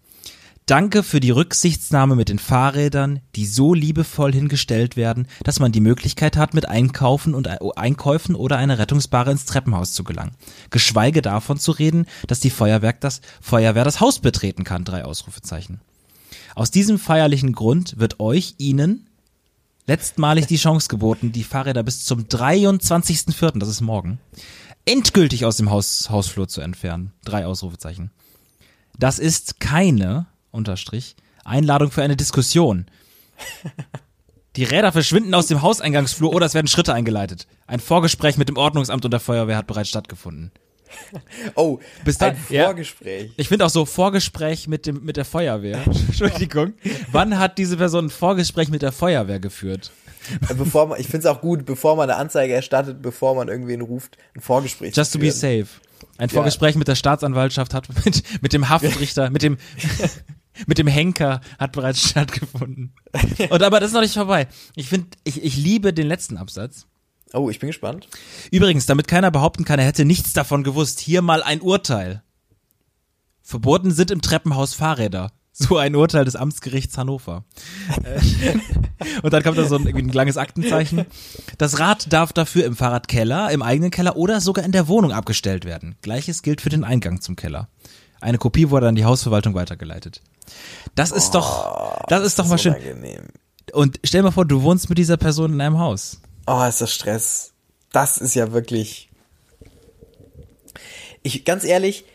C: Danke für die Rücksichtsnahme mit den Fahrrädern, die so liebevoll hingestellt werden, dass man die Möglichkeit hat, mit Einkaufen und Einkäufen oder einer Rettungsbare ins Treppenhaus zu gelangen. Geschweige davon zu reden, dass die Feuerwehr das, Feuerwehr das Haus betreten kann. Drei Ausrufezeichen. Aus diesem feierlichen Grund wird euch, Ihnen, letztmalig die Chance geboten, die Fahrräder bis zum 23.04., das ist morgen, endgültig aus dem Haus, Hausflur zu entfernen. Drei Ausrufezeichen. Das ist keine, Unterstrich, Einladung für eine Diskussion. Die Räder verschwinden aus dem Hauseingangsflur oder es werden Schritte eingeleitet. Ein Vorgespräch mit dem Ordnungsamt und der Feuerwehr hat bereits stattgefunden.
D: Oh,
C: Bis da-
D: ein
C: ja.
D: Vorgespräch.
C: Ich finde auch so Vorgespräch mit dem mit der Feuerwehr. Entschuldigung. Wann hat diese Person ein Vorgespräch mit der Feuerwehr geführt?
D: Bevor man, ich finde es auch gut, bevor man eine Anzeige erstattet, bevor man irgendwen ruft, ein Vorgespräch
C: Just to be safe. Ein Vorgespräch mit der Staatsanwaltschaft hat mit, mit dem Haftrichter, mit dem mit dem Henker hat bereits stattgefunden. Und aber das ist noch nicht vorbei. Ich finde, ich, ich liebe den letzten Absatz.
D: Oh, ich bin gespannt.
C: Übrigens, damit keiner behaupten kann, er hätte nichts davon gewusst, hier mal ein Urteil. Verboten sind im Treppenhaus Fahrräder. So ein Urteil des Amtsgerichts Hannover. Äh, Und dann kommt da so ein, ein langes Aktenzeichen. Das Rad darf dafür im Fahrradkeller, im eigenen Keller oder sogar in der Wohnung abgestellt werden. Gleiches gilt für den Eingang zum Keller. Eine Kopie wurde an die Hausverwaltung weitergeleitet. Das ist doch, das ist doch mal schön.
D: Unangenehm.
C: Und stell dir mal vor, du wohnst mit dieser Person in einem Haus.
D: Oh, ist das Stress. Das ist ja wirklich. Ich, ganz ehrlich,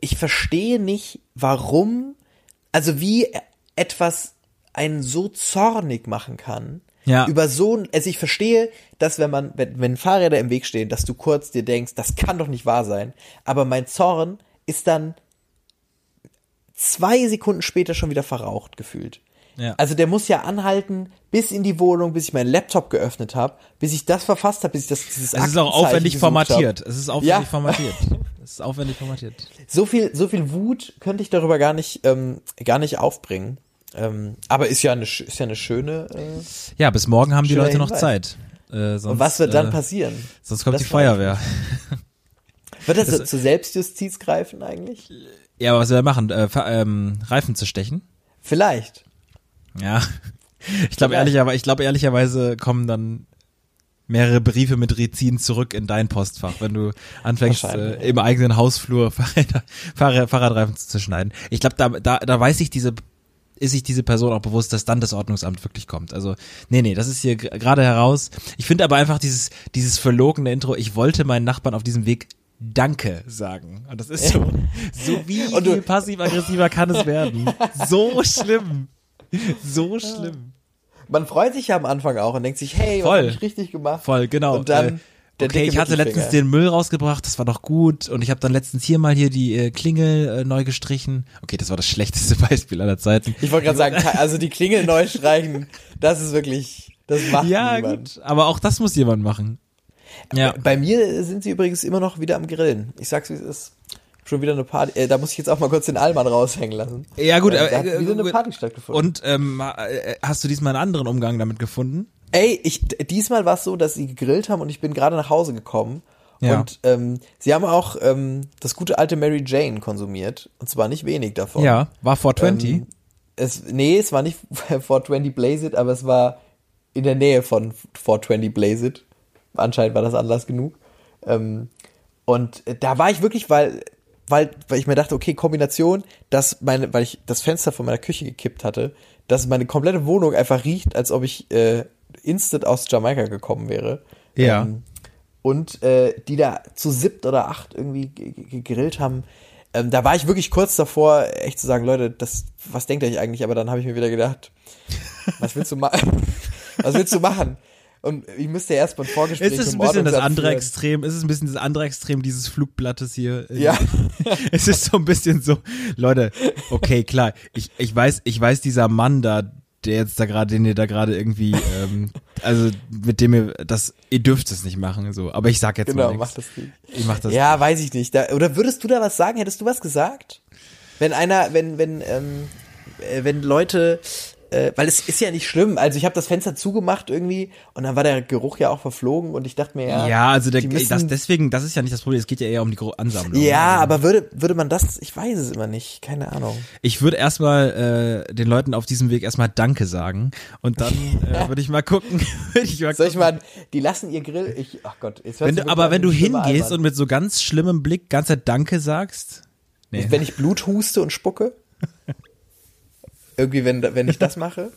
D: ich verstehe nicht, warum, also wie etwas einen so zornig machen kann.
C: Ja.
D: Über so ein, also ich verstehe, dass wenn man, wenn, wenn Fahrräder im Weg stehen, dass du kurz dir denkst, das kann doch nicht wahr sein. Aber mein Zorn ist dann zwei Sekunden später schon wieder verraucht gefühlt.
C: Ja.
D: Also der muss ja anhalten bis in die Wohnung, bis ich meinen Laptop geöffnet habe, bis ich das verfasst habe, bis ich das dieses
C: Es ist auch aufwendig formatiert.
D: hab.
C: Es ist aufwendig
D: Ja.
C: formatiert. Es ist aufwendig formatiert.
D: So viel, so viel Wut könnte ich darüber gar nicht, ähm, gar nicht aufbringen. Ähm, aber ist ja eine, ist ja eine schöne. Äh,
C: Ja, bis morgen haben die Leute noch
D: Hinweis.
C: Zeit. Äh, sonst,
D: und was wird dann
C: äh,
D: passieren?
C: Sonst kommt
D: Das
C: die Feuerwehr.
D: Wird das, so zur Selbstjustiz greifen eigentlich?
C: Ja, aber was soll er machen? Äh, ähm, Reifen zu stechen?
D: Vielleicht.
C: Ja. Ich glaube ehrlicherweise, ich glaube ehrlicherweise kommen dann mehrere Briefe mit Rezin zurück in dein Postfach, wenn du anfängst äh, im eigenen Hausflur Fahrräder, Fahrrad, Fahrradreifen zu schneiden. Ich glaube, da, da, da weiß ich diese ist sich diese Person auch bewusst, dass dann das Ordnungsamt wirklich kommt. Also, nee, nee, das ist hier gerade heraus. Ich finde aber einfach dieses, dieses verlogene Intro, ich wollte meinen Nachbarn auf diesem Weg Danke sagen. Und das ist so, so wie passiv-aggressiver kann es werden. So schlimm. So schlimm.
D: Man freut sich ja am Anfang auch und denkt sich, hey, was
C: Voll.
D: habe ich richtig gemacht?
C: Voll, genau.
D: Und dann
C: Äh,
D: der
C: okay, ich hatte letztens den Müll rausgebracht, das war doch gut. Und ich habe dann letztens hier mal hier die äh, Klingel äh, neu gestrichen. Okay, das war das schlechteste Beispiel aller Zeiten.
D: Ich wollte gerade sagen, also die Klingel neu streichen, das ist wirklich, das macht
C: Ja,
D: niemand.
C: gut. Aber auch das muss jemand machen. Ja.
D: Bei mir sind sie übrigens immer noch wieder am Grillen. Ich sag's wie es ist. Schon wieder eine Party. Äh, da muss ich jetzt auch mal kurz den Allmann raushängen lassen.
C: Ja, gut,
D: Äh, da hat
C: äh,
D: wieder eine. Party stattgefunden.
C: Und ähm, äh, hast du diesmal einen anderen Umgang damit gefunden?
D: Ey, ich, diesmal war es so, dass sie gegrillt haben und ich bin gerade nach Hause gekommen.
C: Ja.
D: Und ähm, sie haben auch ähm, das gute alte Mary Jane konsumiert. Und zwar nicht wenig davon.
C: Ja, war 420.
D: Ähm, es, nee, es war nicht 420 Blaze It, aber es war in der Nähe von 420 Blaze It. Anscheinend war das Anlass genug. Ähm, und äh, da war ich wirklich, weil, weil, weil ich mir dachte, okay, Kombination, dass meine, weil ich das Fenster von meiner Küche gekippt hatte, dass meine komplette Wohnung einfach riecht, als ob ich äh, instant aus Jamaika gekommen wäre.
C: Ja.
D: Ähm, und äh, die da zu siebt oder acht irgendwie ge- ge- gegrillt haben. Ähm, da war ich wirklich kurz davor, echt zu sagen, Leute, das, was denkt ihr eigentlich? Aber dann habe ich mir wieder gedacht, was willst du machen? was willst du machen? Und ich müsste ja erst mal ein Vorgespräch
C: Es ist ein bisschen das andere
D: führen.
C: Extrem, es ist ein bisschen das andere Extrem dieses Flugblattes hier.
D: Ja.
C: Es ist so ein bisschen so, Leute, okay, klar, ich, ich weiß, ich weiß, dieser Mann da, der jetzt da gerade, den ihr da gerade irgendwie, ähm, also mit dem ihr das, ihr dürft es nicht machen, so, aber ich sag jetzt
D: Genau,
C: mal
D: mach das nicht.
C: Ich mach das.
D: Ja, weiß ich nicht. Da, oder würdest du da was sagen? Hättest du was gesagt? Wenn einer, wenn, wenn, ähm, äh, wenn Leute, äh, weil es ist ja nicht schlimm. Also ich habe das Fenster zugemacht irgendwie und dann war der Geruch ja auch verflogen und ich dachte mir ja.
C: Ja, also der,
D: müssen-
C: das, deswegen, das ist ja nicht das Problem, es geht ja eher um die Ansammlung.
D: Ja,
C: Also,
D: aber würde, würde man das, ich weiß es immer nicht, keine Ahnung.
C: Ich würde erstmal äh, den Leuten auf diesem Weg erstmal Danke sagen und dann äh, würde ich mal gucken, ich mal
D: Soll ich mal, die lassen ihr Grill, ich, ach Gott, jetzt
C: Wenn du, aber wenn du hingehst und mit so ganz schlimmem Blick ganz Zeit Danke sagst, nee.
D: Wenn ich Blut huste und spucke? Irgendwie, wenn, wenn ich das mache?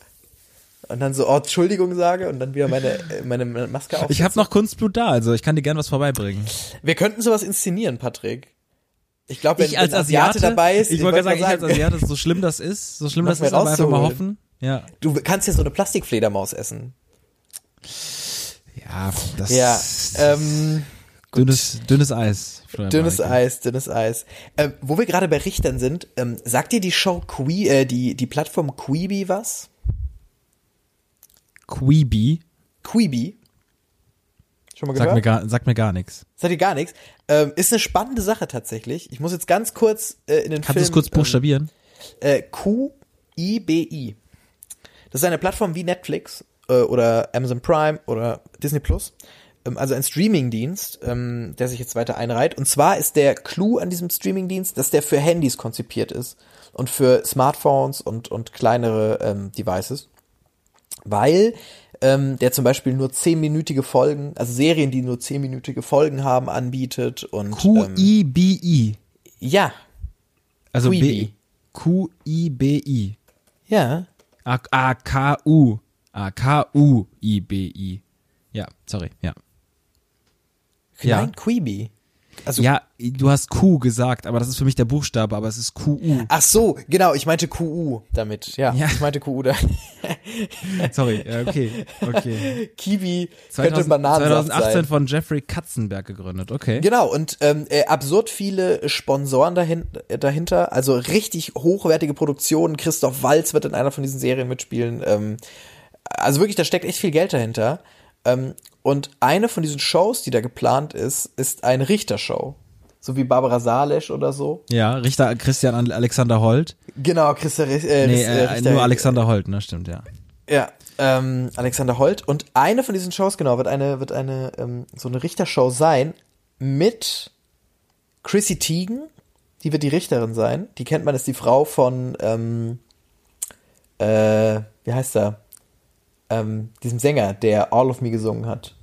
D: Und dann so, oh, Entschuldigung sage und dann wieder meine, meine Maske auf.
C: ich habe noch Kunstblut da, also ich kann dir gern was vorbeibringen.
D: Wir könnten sowas inszenieren, Patrick. Ich glaube, wenn,
C: ich als
D: wenn
C: Asiate,
D: dabei ist,
C: ich wollte gerade sagen, ich als Asiate, so schlimm das ist, so schlimm das ist, aber einfach mal hoffen. Ja,
D: Du kannst ja so eine Plastikfledermaus essen.
C: ja, das
D: Ja, ähm,
C: dünnes, dünnes Eis.
D: Dünnes
C: Marke.
D: Eis, dünnes Eis. Ähm, wo wir gerade bei Richtern sind, ähm, sagt dir die Show Que äh, die, die Plattform Quibi was?
C: Queeby,
D: Quibi? Schon mal gehört?
C: sagt mir gar, sagt mir gar nichts.
D: Sagt ihr gar nichts? Ähm, ist eine spannende Sache tatsächlich. Ich muss jetzt ganz kurz äh, in den
C: Kannst du
D: Film...
C: es kurz buchstabieren?
D: Ähm, äh, Q-I-B-I. Das ist eine Plattform wie Netflix äh, oder Amazon Prime oder Disney Plus. Ähm, also ein Streamingdienst, ähm, der sich jetzt weiter einreiht. Und zwar ist der Clou an diesem Streamingdienst, dass der für Handys konzipiert ist und für Smartphones und, und kleinere ähm, Devices. Weil ähm, der zum Beispiel nur zehnminütige Folgen, also Serien, die nur zehnminütige Folgen haben, anbietet und ähm,
C: Q-I-B-I.
D: ja,
C: Also B.
D: Queeby.
C: Q-I-B-I.
D: ja,
C: Ah, ah, K-U. Ah, K-U-I-B-I. Ja, sorry, ja. Ja.
D: Nein, Quibi. Also
C: Ja, du hast Q gesagt, aber das ist für mich der Buchstabe, aber es ist Q-U.
D: Ach so, genau, ich meinte QU damit. Ja,
C: Ja.
D: ich meinte QU da.
C: Sorry, okay, okay.
D: Kiwi könnte
C: 2000,
D: Bananensaft
C: 2018
D: sein.
C: von Jeffrey Katzenberg gegründet, okay.
D: Genau, und ähm, äh, absurd viele Sponsoren dahin, äh, dahinter, also richtig hochwertige Produktionen. Christoph Walz wird in einer von diesen Serien mitspielen. Ähm, also wirklich, da steckt echt viel Geld dahinter. Ähm, und eine von diesen Shows, die da geplant ist, ist eine Richtershow. So wie Barbara Salesch oder so.
C: Ja, Richter Christian An- Alexander Holt.
D: Genau, Christa, äh,
C: Nee,
D: äh,
C: äh,
D: Richter-
C: nur Alexander Holt, ne, stimmt, ja.
D: Ja, ähm, Alexander Holt. Und eine von diesen Shows, genau, wird eine, wird eine, ähm, so eine Richtershow sein mit Chrissy Teigen. Die wird die Richterin sein. Die kennt man, ist die Frau von, ähm, äh, wie heißt er? Ähm, diesem Sänger, der All of Me gesungen hat.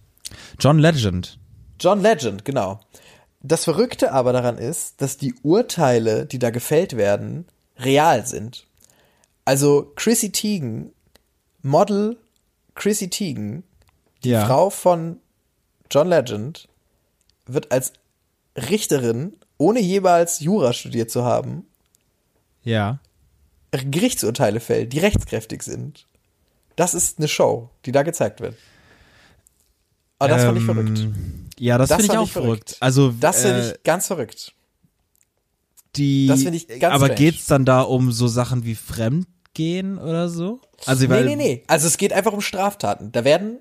C: John Legend.
D: John Legend, genau. Das Verrückte aber daran ist, dass die Urteile, die da gefällt werden, real sind. Also Chrissy Teigen, Model Chrissy Teigen, die
C: Ja.
D: Frau von John Legend, wird als Richterin, ohne jeweils Jura studiert zu haben,
C: Ja.
D: Gerichtsurteile fällt, die rechtskräftig sind. Das ist eine Show, die da gezeigt wird. Aber das fand ich
C: Ähm,
D: verrückt.
C: Ja, das,
D: Das
C: finde ich auch
D: verrückt.
C: verrückt. Also,
D: Das finde
C: äh,
D: ich ganz verrückt.
C: die,
D: das finde ich ganz
C: aber
D: strange.
C: geht's dann da um so Sachen wie Fremdgehen oder so? Also,
D: Nee, nee, nee. Also es geht einfach um Straftaten. Da werden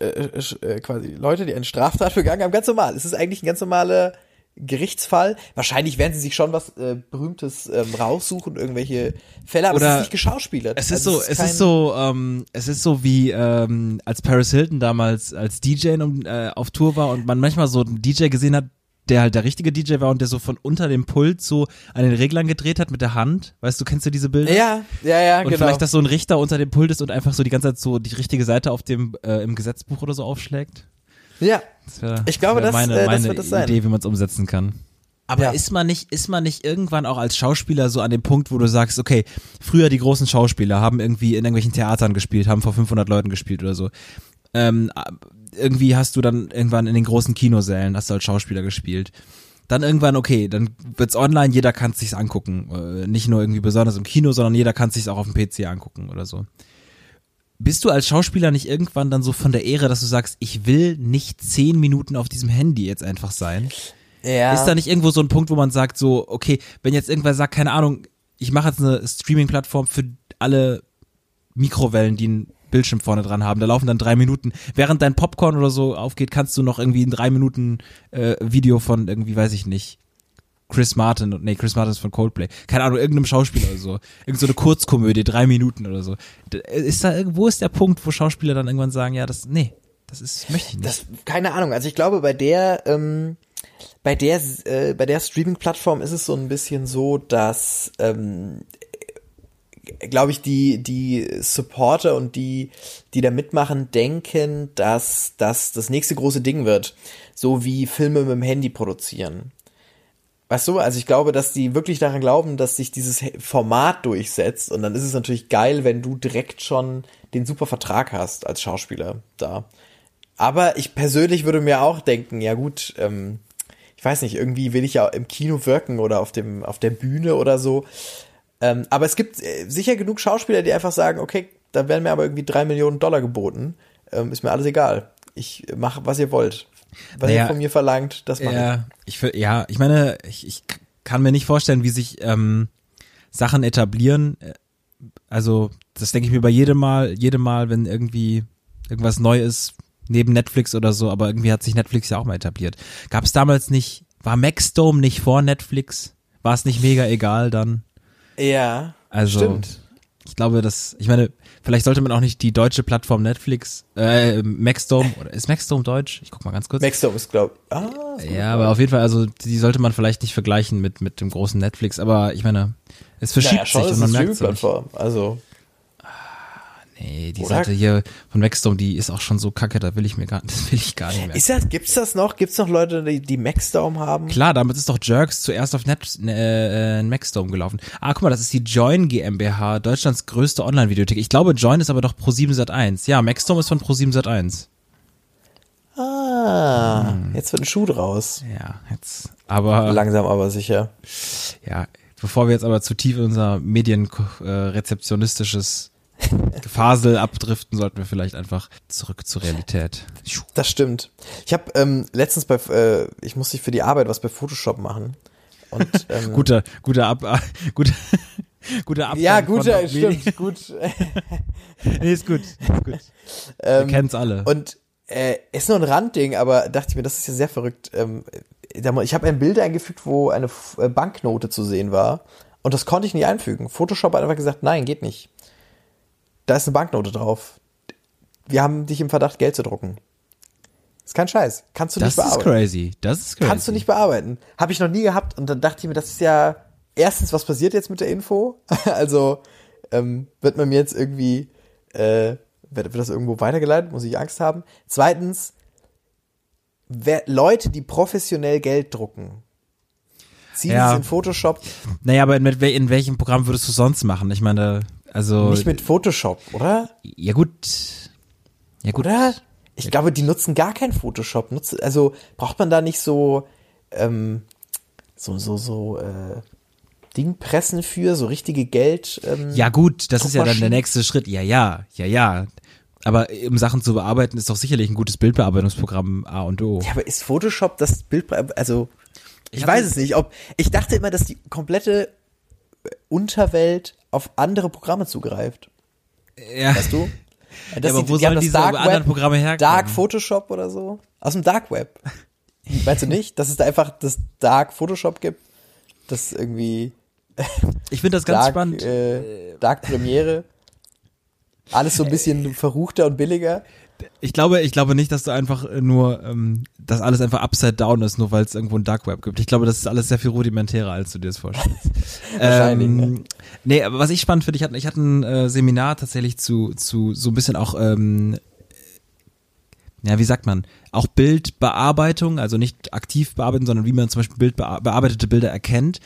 D: äh, äh, quasi Leute, die eine Straftat begangen haben, ganz normal. Es ist eigentlich ein ganz normaler Gerichtsfall. Wahrscheinlich werden sie sich schon was äh, Berühmtes ähm, raussuchen, irgendwelche Fälle, aber es
C: Oder
D: ist nicht geschauspielert.
C: Es ist
D: Also
C: so, es
D: kein-
C: ist so, ähm, es ist so wie ähm, als Paris Hilton damals als DJ um, äh, auf Tour war und man manchmal so einen DJ gesehen hat, der halt der richtige DJ war und der so von unter dem Pult so an den Reglern gedreht hat mit der Hand. Weißt du, kennst du diese Bilder?
D: Ja, ja, ja,
C: Und
D: genau.
C: vielleicht, dass so ein Richter unter dem Pult ist und einfach so die ganze Zeit so die richtige Seite auf dem äh, im Gesetzbuch oder so aufschlägt.
D: Ja.
C: Das wär,
D: Ich glaube, das,
C: meine,
D: äh, das
C: meine
D: wird das sein.
C: Idee, wie man es umsetzen kann. Aber
D: Ja.
C: ist man nicht, ist man nicht irgendwann auch als Schauspieler so an dem Punkt, wo du sagst, okay, früher die großen Schauspieler haben irgendwie in irgendwelchen Theatern gespielt, haben vor 500 Leuten gespielt oder so. Ähm, irgendwie hast du dann irgendwann in den großen Kinosälen, hast du als Schauspieler gespielt. Dann irgendwann, okay, dann wird's online, jeder kann es sich angucken. Äh, nicht nur irgendwie besonders im Kino, sondern jeder kann es sich auch auf dem PC angucken oder so. Bist du als Schauspieler nicht irgendwann dann so von der Ehre, dass du sagst, ich will nicht zehn Minuten auf diesem Handy jetzt einfach sein?
D: Ja.
C: Ist da nicht irgendwo so ein Punkt, wo man sagt, so, okay, wenn jetzt irgendwer sagt, keine Ahnung, ich mache jetzt eine Streaming-Plattform für alle Mikrowellen, die einen Bildschirm vorne dran haben, da laufen dann drei Minuten. Während dein Popcorn oder so aufgeht, kannst du noch irgendwie ein drei Minuten äh, Video von irgendwie, weiß ich nicht, Chris Martin, nee, Chris Martin ist von Coldplay. Keine Ahnung, irgendeinem Schauspieler oder so. Irgend so eine Kurzkomödie, drei Minuten oder so. Ist da, irgendwo ist der Punkt, wo Schauspieler dann irgendwann sagen, ja, das, nee, das ist, möchte ich nicht.
D: Das, keine Ahnung. Also ich glaube, bei der, ähm, bei der, äh, bei der Streaming-Plattform ist es so ein bisschen so, dass, ähm, glaube ich, die, die Supporter und die, die da mitmachen, denken, dass das das nächste große Ding wird. So wie Filme mit dem Handy produzieren. Weißt du, also ich glaube, dass die wirklich daran glauben, dass sich dieses Format durchsetzt und dann ist es natürlich geil, wenn du direkt schon den super Vertrag hast als Schauspieler da. Aber ich persönlich würde mir auch denken, ja gut, ähm, ich weiß nicht, irgendwie will ich ja im Kino wirken oder auf dem auf der Bühne oder so. Ähm, aber es gibt äh, sicher genug Schauspieler, die einfach sagen, okay, da werden mir aber irgendwie drei Millionen Dollar geboten, ähm, ist mir alles egal. Ich mache, was ihr wollt. Was
C: Naja,
D: ihr von mir verlangt, das mache ich.
C: Ja, ich, ja, ich meine, ich, ich kann mir nicht vorstellen, wie sich ähm, Sachen etablieren. Äh, Also, das denke ich mir bei jedem Mal, jedem Mal, wenn irgendwie irgendwas neu ist, neben Netflix oder so, aber irgendwie hat sich Netflix ja auch mal etabliert. Gab es damals nicht, war Maxdome nicht vor Netflix? War es nicht mega egal dann?
D: Ja,
C: Also,
D: stimmt.
C: Ich glaube, dass, ich meine, vielleicht sollte man auch nicht die deutsche Plattform Netflix, äh, Maxdome, oder ist Maxdome deutsch? Ich guck mal ganz kurz.
D: Maxdome ist, glaub ah, ist gut.
C: Ja, aber auf jeden Fall, also die sollte man vielleicht nicht vergleichen mit mit dem großen Netflix, aber ich meine, es verschiebt
D: naja, schon,
C: sich und man merkt.
D: Streaming-Plattform. Also,
C: Nee, die
D: Oder?
C: Seite hier von Maxdome, die ist auch schon so kacke, da will ich mir gar, das will ich gar nicht mehr.
D: ist das, gibt's das noch? Gibt's noch Leute, die, die Maxdome haben?
C: Klar, damit ist doch Jerks zuerst auf Net, äh, äh, Maxdome gelaufen. Ah, guck mal, das ist die Join GmbH, Deutschlands größte Online-Videothek. Ich glaube, Join ist aber doch Pro7 Sat1. Ja, Maxdome ist von Pro7 Sat1.
D: Ah,
C: Hm.
D: jetzt wird ein Schuh draus.
C: Ja, jetzt. Aber
D: Langsam aber sicher.
C: ja, bevor wir jetzt aber zu tief in unser medienrezeptionistisches Gefasel abdriften, sollten wir vielleicht einfach zurück zur Realität.
D: Das stimmt. Ich habe ähm, letztens bei, äh, ich musste für die Arbeit was bei Photoshop machen. Und, ähm,
C: Guter, guter Ab, äh, guter, guter Ab.
D: Ja, guter, stimmt, gut.
C: Nee, ist gut, ist gut. Wir
D: ähm,
C: kennen's alle.
D: Und äh, ist nur ein Randding, aber dachte ich mir, das ist ja sehr verrückt. Ähm, ich habe ein Bild eingefügt, wo eine äh, Banknote zu sehen war. Und das konnte ich nicht einfügen. Photoshop hat einfach gesagt, nein, geht nicht. Da ist eine Banknote drauf. Wir haben dich im Verdacht, Geld zu drucken. Ist kein Scheiß. Kannst du
C: das
D: nicht
C: ist
D: bearbeiten.
C: crazy. Das ist crazy.
D: Kannst du nicht bearbeiten. Habe ich noch nie gehabt. Und dann dachte ich mir, das ist ja erstens, was passiert jetzt mit der Info? also ähm, wird man mir jetzt irgendwie, äh, wird, wird das irgendwo weitergeleitet? Muss ich Angst haben? Zweitens, wer, Leute, die professionell Geld drucken, ziehen
C: Ja.
D: es in Photoshop
C: Naja, aber in, in welchem Programm würdest du sonst machen? Ich meine, also.
D: nicht mit Photoshop, oder?
C: ja, gut. Ja, gut.
D: Oder? Ich glaube, die nutzen gar kein Photoshop. Nutzen, also braucht man da nicht so, ähm, so, so, so, äh, Dingpressen für, so richtige Geld. Ähm,
C: Ja, gut, das ist ja dann der nächste Schritt. Ja, ja, ja, ja. Aber um Sachen zu bearbeiten, ist doch sicherlich ein gutes Bildbearbeitungsprogramm A und O.
D: Ja, aber ist Photoshop das Bild, also, ich,
C: Ich
D: weiß es nicht, ob, ich dachte immer, dass die komplette Unterwelt auf andere Programme zugreift.
C: Ja.
D: Weißt du? Dass
C: aber
D: die-
C: wo
D: die
C: sollen
D: das
C: diese
D: Dark
C: anderen
D: Web,
C: Programme herkommen?
D: Dark Photoshop oder so? Aus dem Dark Web. Meinst du nicht, dass es da einfach das Dark Photoshop gibt? Das irgendwie
C: Ich finde das ganz
D: Dark,
C: spannend.
D: Äh, Dark Premiere. Alles so ein bisschen verruchter und billiger.
C: Ich glaube, ich glaube nicht, dass du einfach äh, nur, ähm, dass alles einfach upside down ist, nur weil es irgendwo ein Dark Web gibt. Ich glaube, das ist alles sehr viel rudimentärer, als du dir das vorstellst.
D: Wahrscheinlich,
C: ähm,
D: ne?
C: Nee, aber was ich spannend finde, ich hatte, ich hatte ein äh, Seminar tatsächlich zu, zu so ein bisschen auch, ähm, ja, wie sagt man, auch Bildbearbeitung, also nicht aktiv bearbeiten, sondern wie man zum Beispiel Bild bearbeitete Bilder erkennt.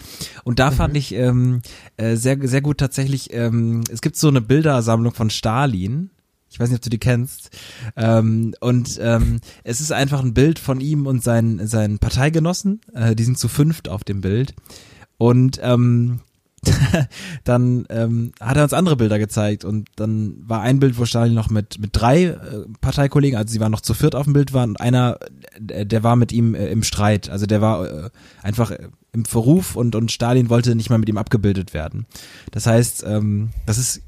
C: Und da fand ich ähm, äh, sehr, sehr gut tatsächlich, ähm, es gibt so eine Bildersammlung von Stalin. Ich weiß nicht, ob du die kennst. Ähm, und ähm, es ist einfach ein Bild von ihm und seinen, seinen Parteigenossen. Äh, die sind zu fünft auf dem Bild. Und ähm, dann ähm, hat er uns andere Bilder gezeigt und dann war ein Bild, wo Stalin noch mit mit drei äh, Parteikollegen, also sie waren noch zu viert auf dem Bild waren und einer, äh, der war mit ihm äh, im Streit, also der war äh, einfach äh, im Verruf und und Stalin wollte nicht mal mit ihm abgebildet werden. Das heißt, ähm, das ist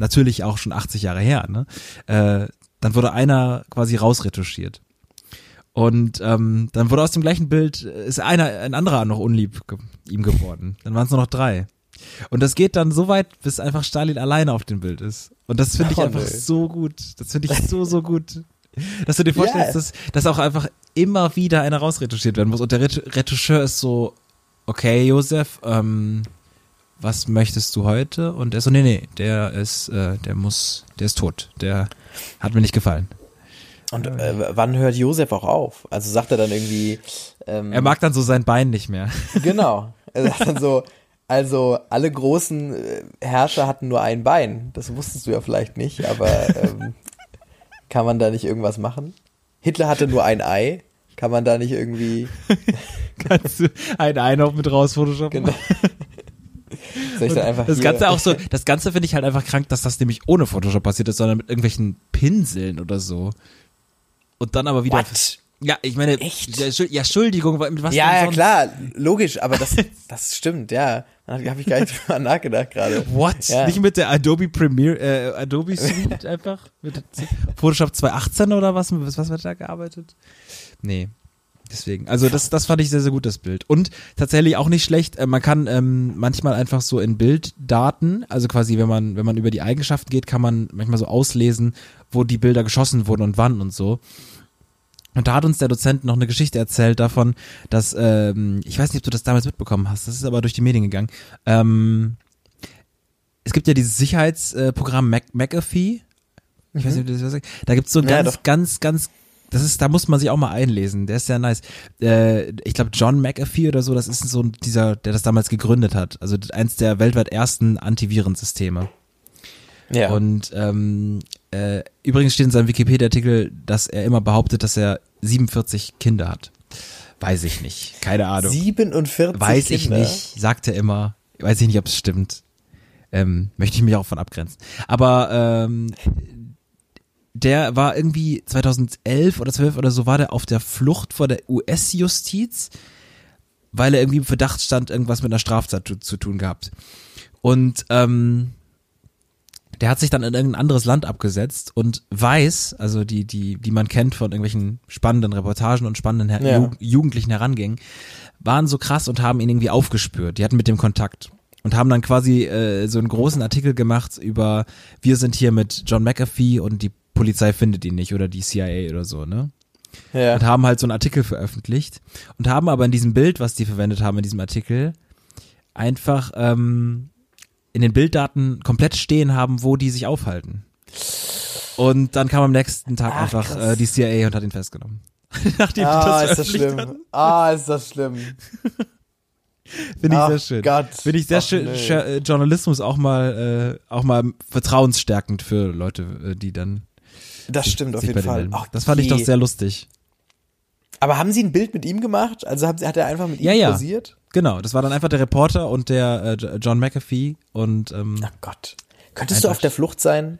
C: natürlich auch schon 80 Jahre her. Ne? Äh, dann wurde einer quasi rausretuschiert. Und ähm, dann wurde aus dem gleichen Bild, äh, ist einer, ein anderer noch unlieb ge ihm geworden. Dann waren es nur noch drei. Und das geht dann so weit, bis einfach Stalin alleine auf dem Bild ist. Und das finde ich
D: Oh,
C: einfach
D: nee.
C: so gut. Das finde ich so, so gut. Dass du dir vorstellst,
D: Ja.
C: dass, dass auch einfach immer wieder einer rausretuschiert werden muss. Und der Retu- Retoucheur ist so, okay, Josef, ähm, was möchtest du heute? Und er so, nee, nee, der ist, äh, der muss, der ist tot. Der hat mir nicht gefallen.
D: Und äh, wann hört Josef auch auf? Also sagt er dann irgendwie. Ähm,
C: Er mag dann so sein Bein nicht mehr.
D: Genau. Er sagt dann so, also alle großen äh, Herrscher hatten nur ein Bein. Das wusstest du ja vielleicht nicht, aber ähm, kann man da nicht irgendwas machen? Hitler hatte nur ein Ei. Kann man da nicht irgendwie.
C: Kannst du ein Ei noch mit raus photoshoppen?
D: Genau. Soll ich dann einfach
C: Das Ganze auch so, das Ganze finde ich halt einfach krank, dass das nämlich ohne Photoshop passiert ist, sondern mit irgendwelchen Pinseln oder so. Und dann aber wieder.
D: What?
C: Ja, ich meine,
D: Echt?
C: Ja, Entschuld- ja, Entschuldigung, mit was
D: Ja, ja,
C: sonst?
D: klar, logisch, aber das, das stimmt, ja. Da habe ich gar nicht drüber nachgedacht gerade.
C: What?
D: Ja.
C: Nicht mit der Adobe Premiere, äh, Adobe Suite einfach? Mit Photoshop 2018 oder was? Was, was wird da gearbeitet? Nee. Deswegen. Also das, das fand ich sehr, sehr gut, das Bild. Und tatsächlich auch nicht schlecht, äh, man kann ähm, manchmal einfach so in Bilddaten, also quasi, wenn man, wenn man über die Eigenschaften geht, kann man manchmal so auslesen, wo die Bilder geschossen wurden und wann und so. Und da hat uns der Dozent noch eine Geschichte erzählt davon, dass, ähm, ich weiß nicht, ob du das damals mitbekommen hast, das ist aber durch die Medien gegangen. Ähm, es gibt ja dieses Sicherheitsprogramm Mac McAfee. Ich weiß nicht, ob du das was sagst. Da gibt's so ein
D: Mhm. Ja,
C: ganz,
D: doch.
C: ganz, ganz, das ist, da muss man sich auch mal einlesen. Der ist sehr nice. Äh, ich glaube, John McAfee oder so, das ist so ein- dieser, der das damals gegründet hat. Also eins der weltweit ersten Antivirensysteme.
D: Ja.
C: Und ähm, äh, übrigens steht in seinem Wikipedia-Artikel, dass er immer behauptet, dass er 47 Kinder hat. Weiß ich nicht. Keine Ahnung.
D: 47
C: Weiß ich
D: Kinder.
C: nicht. Sagt er immer. Weiß ich nicht, ob es stimmt. Ähm, möchte ich mich auch von abgrenzen. Aber ähm, der war irgendwie 2011 oder 12 oder so, war der auf der Flucht vor der US-Justiz, weil er irgendwie im Verdacht stand, irgendwas mit einer Straftat zu, zu tun gehabt. Und ähm, der hat sich dann in irgendein anderes Land abgesetzt und weiß, also die, die, die man kennt von irgendwelchen spannenden Reportagen und spannenden Her
D: Ja.
C: Ju jugendlichen Herangängen, waren so krass und haben ihn irgendwie aufgespürt. Die hatten mit dem Kontakt und haben dann quasi äh, so einen großen Artikel gemacht über, wir sind hier mit John McAfee und die Polizei findet ihn nicht oder die CIA oder so, ne?
D: Ja.
C: und haben halt so einen Artikel veröffentlicht und haben aber in diesem Bild, was die verwendet haben in diesem Artikel, einfach ähm, in den Bilddaten komplett stehen haben, wo die sich aufhalten. Und dann kam am nächsten Tag
D: Ach,
C: einfach äh, die CIA und hat ihn festgenommen. Nachdem
D: Ah,
C: das
D: ist das schlimm.
C: hatten.
D: Ah, ist das schlimm.
C: Finde ich sehr schön.
D: Gott.
C: Finde ich sehr
D: Ach,
C: schön.
D: nee.
C: Äh, Journalismus auch mal, äh, auch mal vertrauensstärkend für Leute, äh, die dann
D: Das stimmt auf jeden Fall. Ach,
C: das fand ich doch sehr lustig.
D: Aber haben Sie ein Bild mit ihm gemacht? Also haben Sie- hat er einfach mit ihm
C: Ja, ja.
D: posiert?
C: Genau, das war dann einfach der Reporter und der äh, Jo- John McAfee und ähm,
D: Ach Gott. Könntest du auf der Flucht sein?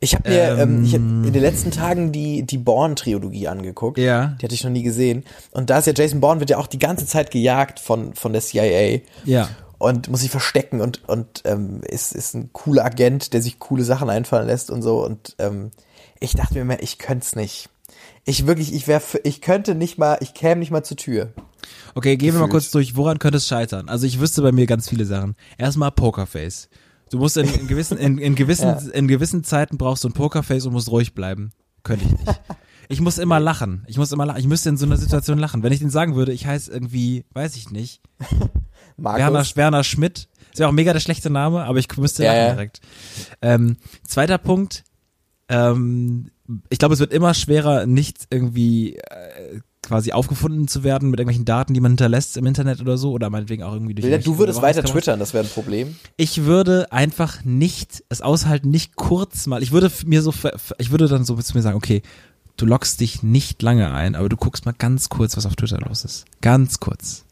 D: Ich habe mir ähm, ich hab in den letzten Tagen die, die Bourne-Trilogie angeguckt.
C: Ja.
D: Die hatte ich noch nie gesehen. Und da ist ja Jason Bourne wird ja auch die ganze Zeit gejagt von, von der CIA.
C: ja.
D: Und muss sich verstecken und, und ähm, ist, ist ein cooler Agent, der sich coole Sachen einfallen lässt und so. Und ähm, ich dachte mir immer, ich könnte es nicht. Ich wirklich, ich wäre, ich könnte nicht mal, ich käme nicht mal zur Tür.
C: Okay, gehen wir mal kurz durch, woran könnte es scheitern? Also ich wüsste bei mir ganz viele Sachen. Erstmal Pokerface. Du musst in, in gewissen, in, in gewissen,
D: Ja.
C: in gewissen Zeiten brauchst du ein Pokerface und musst ruhig bleiben. Könnte ich nicht. Ich muss immer lachen. Ich muss immer lachen. Ich müsste in so einer Situation lachen. Wenn ich den sagen würde, ich heiße irgendwie, weiß ich nicht,
D: Markus.
C: Werner, Werner Schmidt. Ist ja auch mega der schlechte Name, aber ich müsste
D: Ja, ja.
C: direkt. Ähm, zweiter Punkt. Ähm, ich glaube, es wird immer schwerer, nicht irgendwie äh, quasi aufgefunden zu werden mit irgendwelchen Daten, die man hinterlässt im Internet oder so oder meinetwegen auch irgendwie durch
D: du würdest weiter twittern, das wäre ein Problem.
C: Ich würde einfach nicht es aushalten, nicht kurz mal. Ich würde mir so, ich würde dann so zu mir sagen, okay, du loggst dich nicht lange ein, aber du guckst mal ganz kurz, was auf Twitter los ist. Ganz kurz.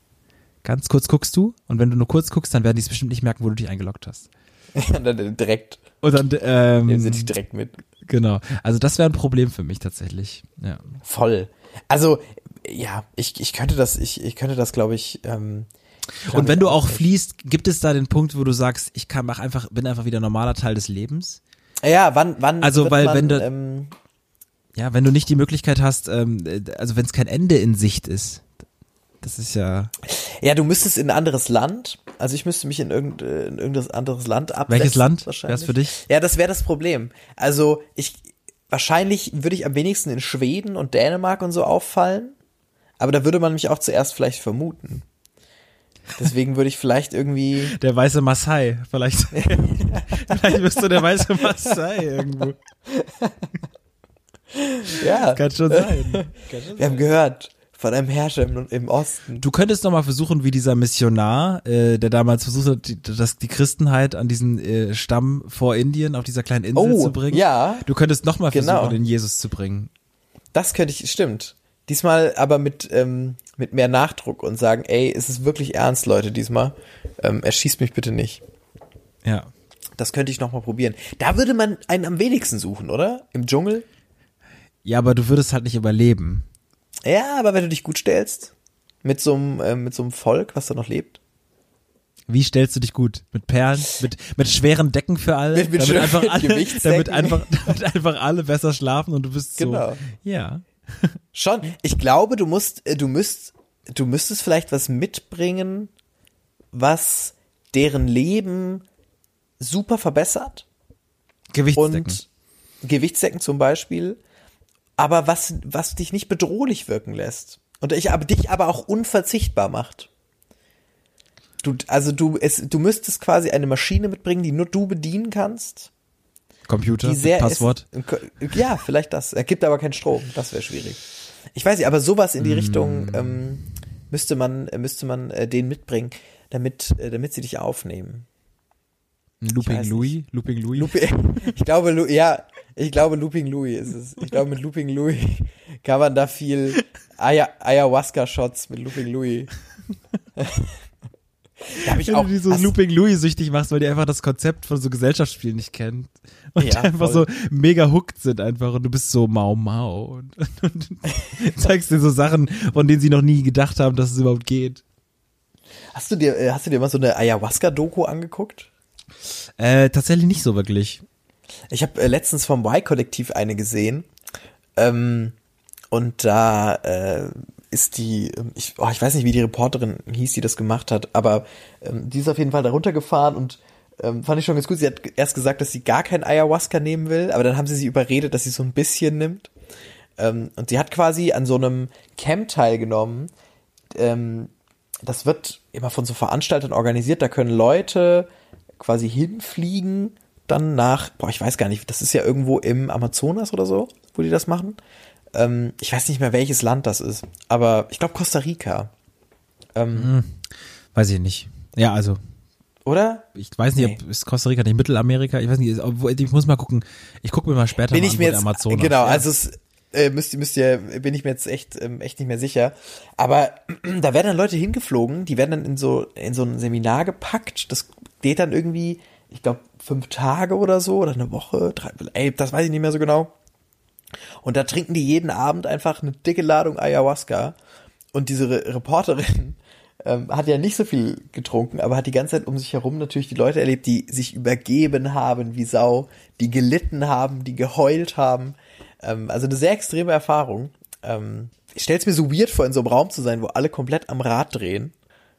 C: Ganz kurz guckst du und wenn du nur kurz guckst, dann werden die es bestimmt nicht merken, wo du dich eingeloggt hast.
D: Und dann direkt,
C: Und dann, ähm,
D: nehmen sie dich direkt mit.
C: genau. Also das wäre ein Problem für mich tatsächlich. Ja.
D: Voll. Also, ja, ich, ich könnte das, ich, ich könnte das, glaube ich, ähm, glaub
C: Und wenn du auch fließt, gibt es da den Punkt, wo du sagst, ich kann mach einfach, bin einfach wieder normaler Teil des Lebens?
D: Ja, wann, wann
C: Also, weil
D: man,
C: wenn du-
D: ähm,
C: Ja, wenn du nicht die Möglichkeit hast, ähm, äh, also wenn es kein Ende in Sicht ist. Das ist ja.
D: ja, du müsstest in ein anderes Land, also ich müsste mich in, irgend, äh, in irgendein anderes Land absetzen.
C: Welches Land
D: wahrscheinlich.
C: wär's für dich?
D: Ja, das wäre das Problem. Also ich, wahrscheinlich würde ich am wenigsten in Schweden und Dänemark und so auffallen, aber da würde man mich auch zuerst vielleicht vermuten. Deswegen würde ich vielleicht irgendwie,
C: Der weiße Maasai. Vielleicht, vielleicht bist du der weiße Maasai irgendwo.
D: ja,
C: Kann schon sein.
D: wir haben gehört von einem Herrscher im, im Osten.
C: Du könntest noch mal versuchen, wie dieser Missionar, äh, der damals versucht hat, die, das, die Christenheit an diesen äh, Stamm vor Indien auf dieser kleinen Insel
D: Oh,
C: zu bringen.
D: ja.
C: Du könntest noch mal versuchen,
D: Genau.
C: den Jesus zu bringen.
D: Das könnte ich, stimmt. Diesmal aber mit, ähm, mit mehr Nachdruck und sagen, ey, es ist wirklich ernst, Leute, diesmal. Ähm, erschießt mich bitte nicht.
C: Ja.
D: Das könnte ich nochmal probieren. Da würde man einen am wenigsten suchen, oder? Im Dschungel?
C: Ja, aber du würdest halt nicht überleben.
D: Ja, aber wenn du dich gut stellst, mit so einem, äh, mit so einem Volk, was da noch lebt.
C: Wie stellst du dich gut? Mit Perlen? Mit, mit schweren Decken für alle?
D: Mit- mit
C: damit, einfach alle damit, einfach, damit einfach alle besser schlafen und du bist so.
D: Genau.
C: Ja.
D: Schon. Ich glaube, du musst, äh, du müsst, du müsstest vielleicht was mitbringen, was deren Leben super verbessert.
C: Gewichtsdecken.
D: und Gewichtsdecken zum Beispiel, aber was, was dich nicht bedrohlich wirken lässt. Und ich, aber dich aber auch unverzichtbar macht. Du, also du, es, du müsstest quasi eine Maschine mitbringen, die nur du bedienen kannst.
C: Computer,
D: Die sehr
C: Passwort.
D: Es, ja, vielleicht das. Er gibt aber keinen Strom. Das wäre schwierig. Ich weiß nicht, aber sowas in die
C: Mm.
D: Richtung ähm, müsste man, äh, müsste man äh, den mitbringen, damit, äh, damit sie dich aufnehmen.
C: Looping Louis, Looping Louis.
D: Looping, ich glaube, ja, ich glaube, Looping Louis ist es. Ich glaube, mit Looping Louis kann man da viel Aya Ayahuasca-Shots mit Looping Louis. da habe ich
C: Wenn
D: auch.
C: du die so Looping Louis süchtig machst, weil die einfach das Konzept von so Gesellschaftsspielen nicht kennen. Und
D: Ja,
C: einfach
D: voll.
C: so mega hooked sind einfach und du bist so Mau Mau und, und, zeigst dir so Sachen, von denen sie noch nie gedacht haben, dass es überhaupt geht.
D: hast du dir, äh, hast du dir mal so eine Ayahuasca-Doku angeguckt?
C: Äh, tatsächlich nicht so wirklich.
D: Ich habe äh, letztens vom Y-Kollektiv eine gesehen. Ähm, und da äh, ist die, ähm, ich, oh, ich weiß nicht, wie die Reporterin hieß, die das gemacht hat, aber ähm, die ist auf jeden Fall da runtergefahren und ähm, fand ich schon ganz gut. Sie hat erst gesagt, dass sie gar kein Ayahuasca nehmen will, aber dann haben sie sie überredet, dass sie so ein bisschen nimmt. Ähm, und sie hat quasi an so einem Camp teilgenommen. Ähm, das wird immer von so Veranstaltern organisiert. Da können Leute quasi hinfliegen, dann nach, boah, ich weiß gar nicht, das ist ja irgendwo im Amazonas oder so, wo die das machen. Ähm, ich weiß nicht mehr, welches Land das ist, aber ich glaube Costa Rica. Ähm,
C: Weiß ich nicht. Ja, also,
D: Oder?
C: ich weiß nicht,
D: Nee.
C: ob ist Costa Rica nicht Mittelamerika? Ich weiß nicht, ich muss mal gucken. Ich gucke mir mal später
D: Bin
C: mal
D: ich mir jetzt,
C: Amazonas.
D: genau,
C: ja.
D: also es äh, müsst, ihr- müsst ihr, bin ich mir jetzt echt, ähm, echt nicht mehr sicher. Aber da werden dann Leute hingeflogen, die werden dann in so, in so ein Seminar gepackt. Das geht dann irgendwie, ich glaube, fünf Tage oder so oder eine Woche, drei, ey, das weiß ich nicht mehr so genau. Und da trinken die jeden Abend einfach eine dicke Ladung Ayahuasca. Und diese Re Reporterin ähm, hat ja nicht so viel getrunken, aber hat die ganze Zeit um sich herum natürlich die Leute erlebt, die sich übergeben haben wie Sau, die gelitten haben, die geheult haben. Ähm, also eine sehr extreme Erfahrung. Ähm, ich stell's mir so weird vor, in so einem Raum zu sein, wo alle komplett am Rad drehen.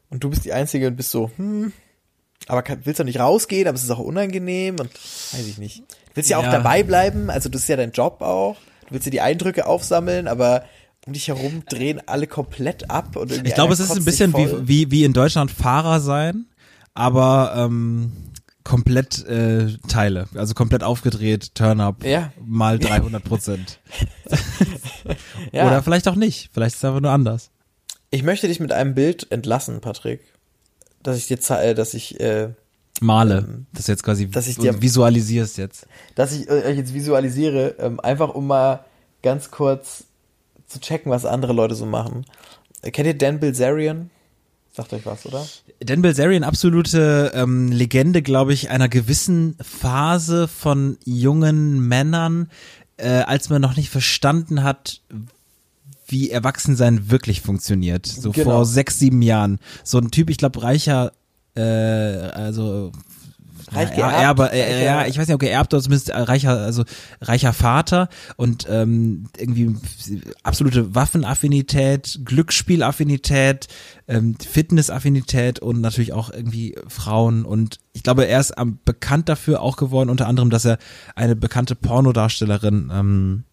D: Und du bist die Einzige und bist so, hm, aber kann, willst doch nicht rausgehen, aber es ist auch unangenehm und weiß ich nicht. Du willst ja auch dabei bleiben, also das ist ja dein Job auch. Du willst ja die Eindrücke aufsammeln, aber um dich herum drehen alle komplett ab und irgendwie
C: Ich glaube, es ist ein bisschen wie, wie, wie in Deutschland Fahrer sein, aber ähm, komplett äh, Teile, also komplett aufgedreht, Turn-up,
D: Ja.
C: mal 300 Prozent.
D: ja.
C: Oder vielleicht auch nicht, vielleicht ist es einfach nur anders.
D: Ich möchte dich mit einem Bild entlassen, Patrick, dass ich dir zei- äh, dass ich äh,
C: Male, das jetzt quasi
D: dass ich dir-
C: visualisierst jetzt.
D: dass ich äh, euch jetzt visualisiere, ähm, einfach um mal ganz kurz zu checken, was andere Leute so machen. Äh, Kennt ihr Dan Bilzerian? Sagt euch was, oder?
C: Dan Bilzerian, absolute ähm, Legende, glaube ich, einer gewissen Phase von jungen Männern, äh, als man noch nicht verstanden hat, wie Erwachsensein wirklich funktioniert. So
D: Genau.
C: vor sechs, sieben Jahren. So ein Typ, ich glaube, reicher, äh, also
D: Reich
C: ja,
D: geerbt,
C: Erbe, äh, ja, ich weiß nicht, ob geerbt oder zumindest reicher, also reicher Vater und ähm, irgendwie absolute Waffenaffinität, Glücksspielaffinität, ähm, Fitnessaffinität und natürlich auch irgendwie Frauen und ich glaube, er ist am bekannt dafür auch geworden, unter anderem, dass er eine bekannte Pornodarstellerin ähm,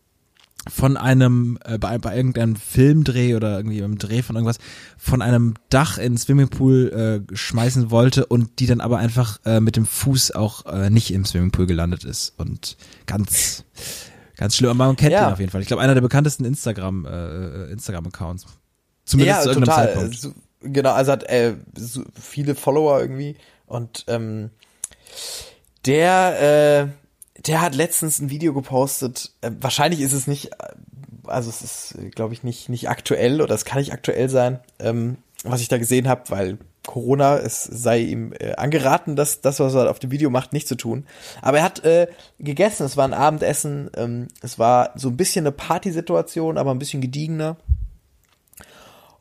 C: von einem, äh, bei, bei irgendeinem Filmdreh oder irgendwie beim Dreh von irgendwas, von einem Dach in den Swimmingpool äh, schmeißen wollte und die dann aber einfach äh, mit dem Fuß auch äh, nicht im Swimmingpool gelandet ist. Und ganz, ganz schlimm. Aber man kennt
D: Ja.
C: ihn auf jeden Fall. Ich glaube, einer der bekanntesten Instagram, äh, Instagram-Accounts. Zumindest
D: ja,
C: zu irgendeinem
D: total.
C: Zeitpunkt.
D: So, genau, also hat äh, so viele Follower irgendwie und ähm, der, äh, der hat letztens ein Video gepostet. Äh, wahrscheinlich ist es nicht, äh, also es ist, glaube ich, nicht nicht aktuell oder es kann nicht aktuell sein, ähm, was ich da gesehen habe, weil Corona, es sei ihm äh, angeraten, das, das, was er auf dem Video macht, nicht zu tun. Aber er hat äh, gegessen, es war ein Abendessen, ähm, es war so ein bisschen eine Partysituation, aber ein bisschen gediegener.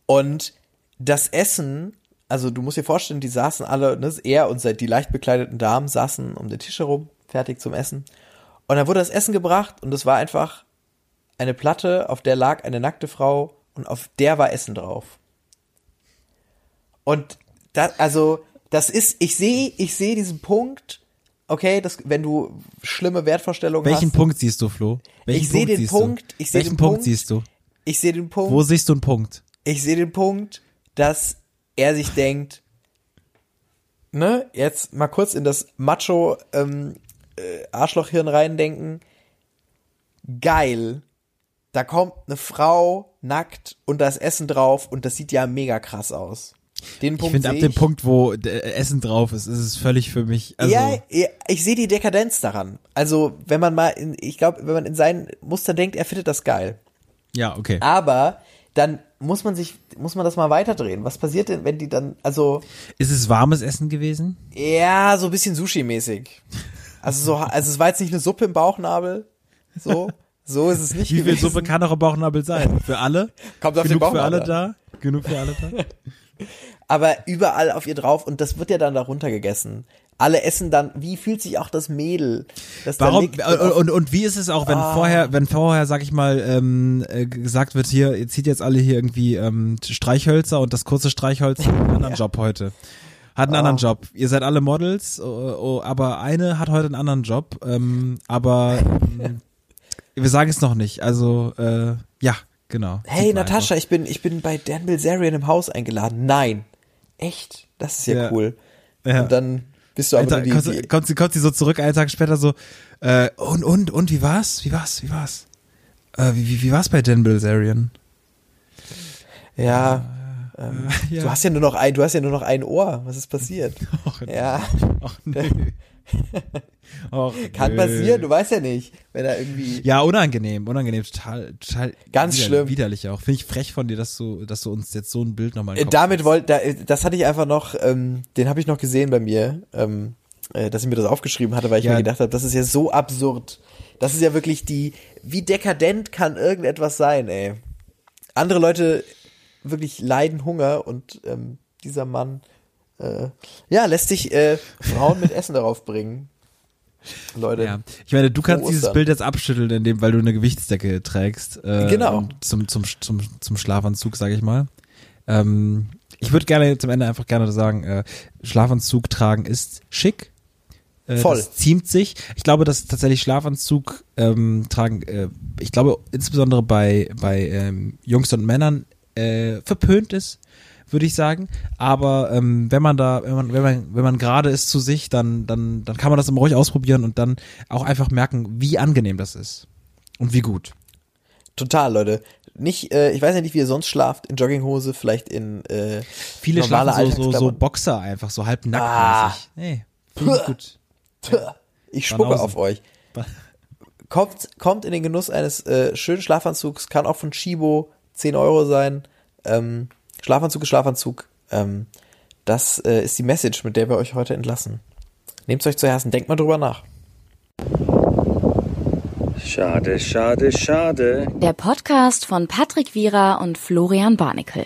D: Und das Essen, also du musst dir vorstellen, die saßen alle, ne, er und die leicht bekleideten Damen saßen um den Tisch herum, fertig zum Essen. Und dann wurde das Essen gebracht und es war einfach eine Platte, auf der lag eine nackte Frau und auf der war Essen drauf. Und das, also, das ist, ich sehe, ich sehe diesen Punkt, okay, das, wenn du schlimme Wertvorstellungen
C: Welchen
D: hast.
C: Punkt siehst du, Flo? Welchen
D: Ich sehe den
C: siehst
D: Punkt,
C: Du?
D: ich sehe
C: Welchen
D: den
C: Punkt
D: Punkt.
C: siehst du?
D: Ich sehe den Punkt.
C: Wo siehst du einen Punkt?
D: ich sehe den Punkt, dass er sich denkt, ne, jetzt mal kurz in das Macho ähm, äh, Arschlochhirn reindenken. Geil. Da kommt eine Frau nackt und da ist Essen drauf und das sieht ja mega krass aus. Den
C: Ich
D: Punkt
C: finde, ab dem
D: ich.
C: Punkt, wo äh, Essen drauf ist, ist es völlig für mich. Also,
D: ja, ja, ich sehe die Dekadenz daran. Also, wenn man mal in, ich glaube, wenn man in seinen Muster denkt, er findet das geil.
C: ja, okay.
D: Aber dann muss man sich, muss man das mal weiterdrehen. Was passiert denn, wenn die dann, also,
C: Ist es warmes Essen gewesen?
D: Ja, so ein bisschen Sushi-mäßig. Also so, also es war jetzt nicht eine Suppe im Bauchnabel. So, so ist es nicht
C: Wie viel
D: gewesen.
C: Suppe kann auch ein Bauchnabel sein? Für alle?
D: Kommt auf den
C: Genug für alle
D: Bauchnabel
C: da? Genug für alle da?
D: Aber überall auf ihr drauf und das wird ja dann darunter gegessen. Alle essen dann, wie fühlt sich auch das Mädel? Das da
C: Warum,
D: liegt
C: und, und, und wie ist es auch, wenn
D: Ah.
C: vorher, wenn vorher, sag ich mal, ähm, äh, gesagt wird, hier, ihr zieht jetzt alle hier irgendwie ähm, Streichhölzer und das kurze Streichholz hat einen anderen Job heute. Hat einen
D: Ah.
C: anderen Job. Ihr seid alle Models, oh, oh, aber eine hat heute einen anderen Job. Ähm, aber ähm, wir sagen es noch nicht. Also, äh, ja, genau.
D: Hey Natascha, ich bin, ich bin bei Dan Bilzerian im Haus eingeladen. Nein. Echt? Das ist ja,
C: Ja.
D: cool.
C: Ja.
D: Und dann bist du aber
C: Tag,
D: die,
C: kommt,
D: die,
C: sie- kommt, sie, kommt sie so zurück, einen Tag später so, äh, und, und, und, wie war's? Wie war's? Wie war's? Äh, wie, wie, wie war's bei Dan Bilzerian?
D: ja, ähm,
C: ja.
D: du hast ja nur noch ein, du hast ja nur noch ein Ohr. Was ist passiert?
C: Och,
D: Ja.
C: Ach, nö. Och,
D: Kann
C: nö.
D: passieren, du weißt ja nicht, wenn er irgendwie.
C: Ja, unangenehm, unangenehm, total, total
D: Ganz
C: wider-
D: schlimm.
C: widerlich auch. Finde ich frech von dir, dass du, dass du uns jetzt so ein Bild nochmal
D: Äh, Damit wollte, da, äh, das hatte ich einfach noch, ähm, den habe ich noch gesehen bei mir, ähm, äh, dass ich mir das aufgeschrieben hatte, weil ich
C: Ja.
D: mir gedacht habe, das ist ja so absurd. Das ist ja wirklich die, wie dekadent kann irgendetwas sein, ey. Andere Leute wirklich leiden Hunger und ähm, dieser Mann, äh, ja, lässt sich äh, Frauen mit Essen darauf bringen. Leute.
C: Ja. Ich meine, du kannst
D: Frohe
C: dieses
D: Ostern.
C: Bild jetzt abschütteln, indem, weil du eine Gewichtsdecke trägst. Äh,
D: Genau.
C: Zum, zum, zum, zum Schlafanzug, sage ich mal. Ähm, ich würde gerne zum Ende einfach gerne sagen, äh, Schlafanzug tragen ist schick. Äh,
D: Voll.
C: Das ziemt sich. Ich glaube, dass tatsächlich Schlafanzug ähm, tragen, äh, ich glaube insbesondere bei, bei ähm, Jungs und Männern äh, verpönt ist, würde ich sagen. Aber ähm, wenn man da, wenn man, wenn man, wenn man gerade ist zu sich, dann, dann, dann kann man das immer ruhig ausprobieren und dann auch einfach merken, wie angenehm das ist. Und wie gut.
D: Total, Leute. Nicht, äh, ich weiß ja nicht, wie ihr sonst schlaft, in Jogginghose, vielleicht in äh,
C: Viele schlafen so, so, so. Boxer einfach, so halb nackt.
D: Ah.
C: Ich gut.
D: Ich spucke auf euch. Kommt, kommt in den Genuss eines äh, schönen Schlafanzugs, kann auch von Chibo 10 Euro sein. Ähm, Schlafanzug ist Schlafanzug. Ähm, das äh, ist die Message, mit der wir euch heute entlassen. Nehmt euch zu Herzen, denkt mal drüber nach.
A: Schade, schade, schade.
B: Der Podcast von Patrick Wierer und Florian Barnikel.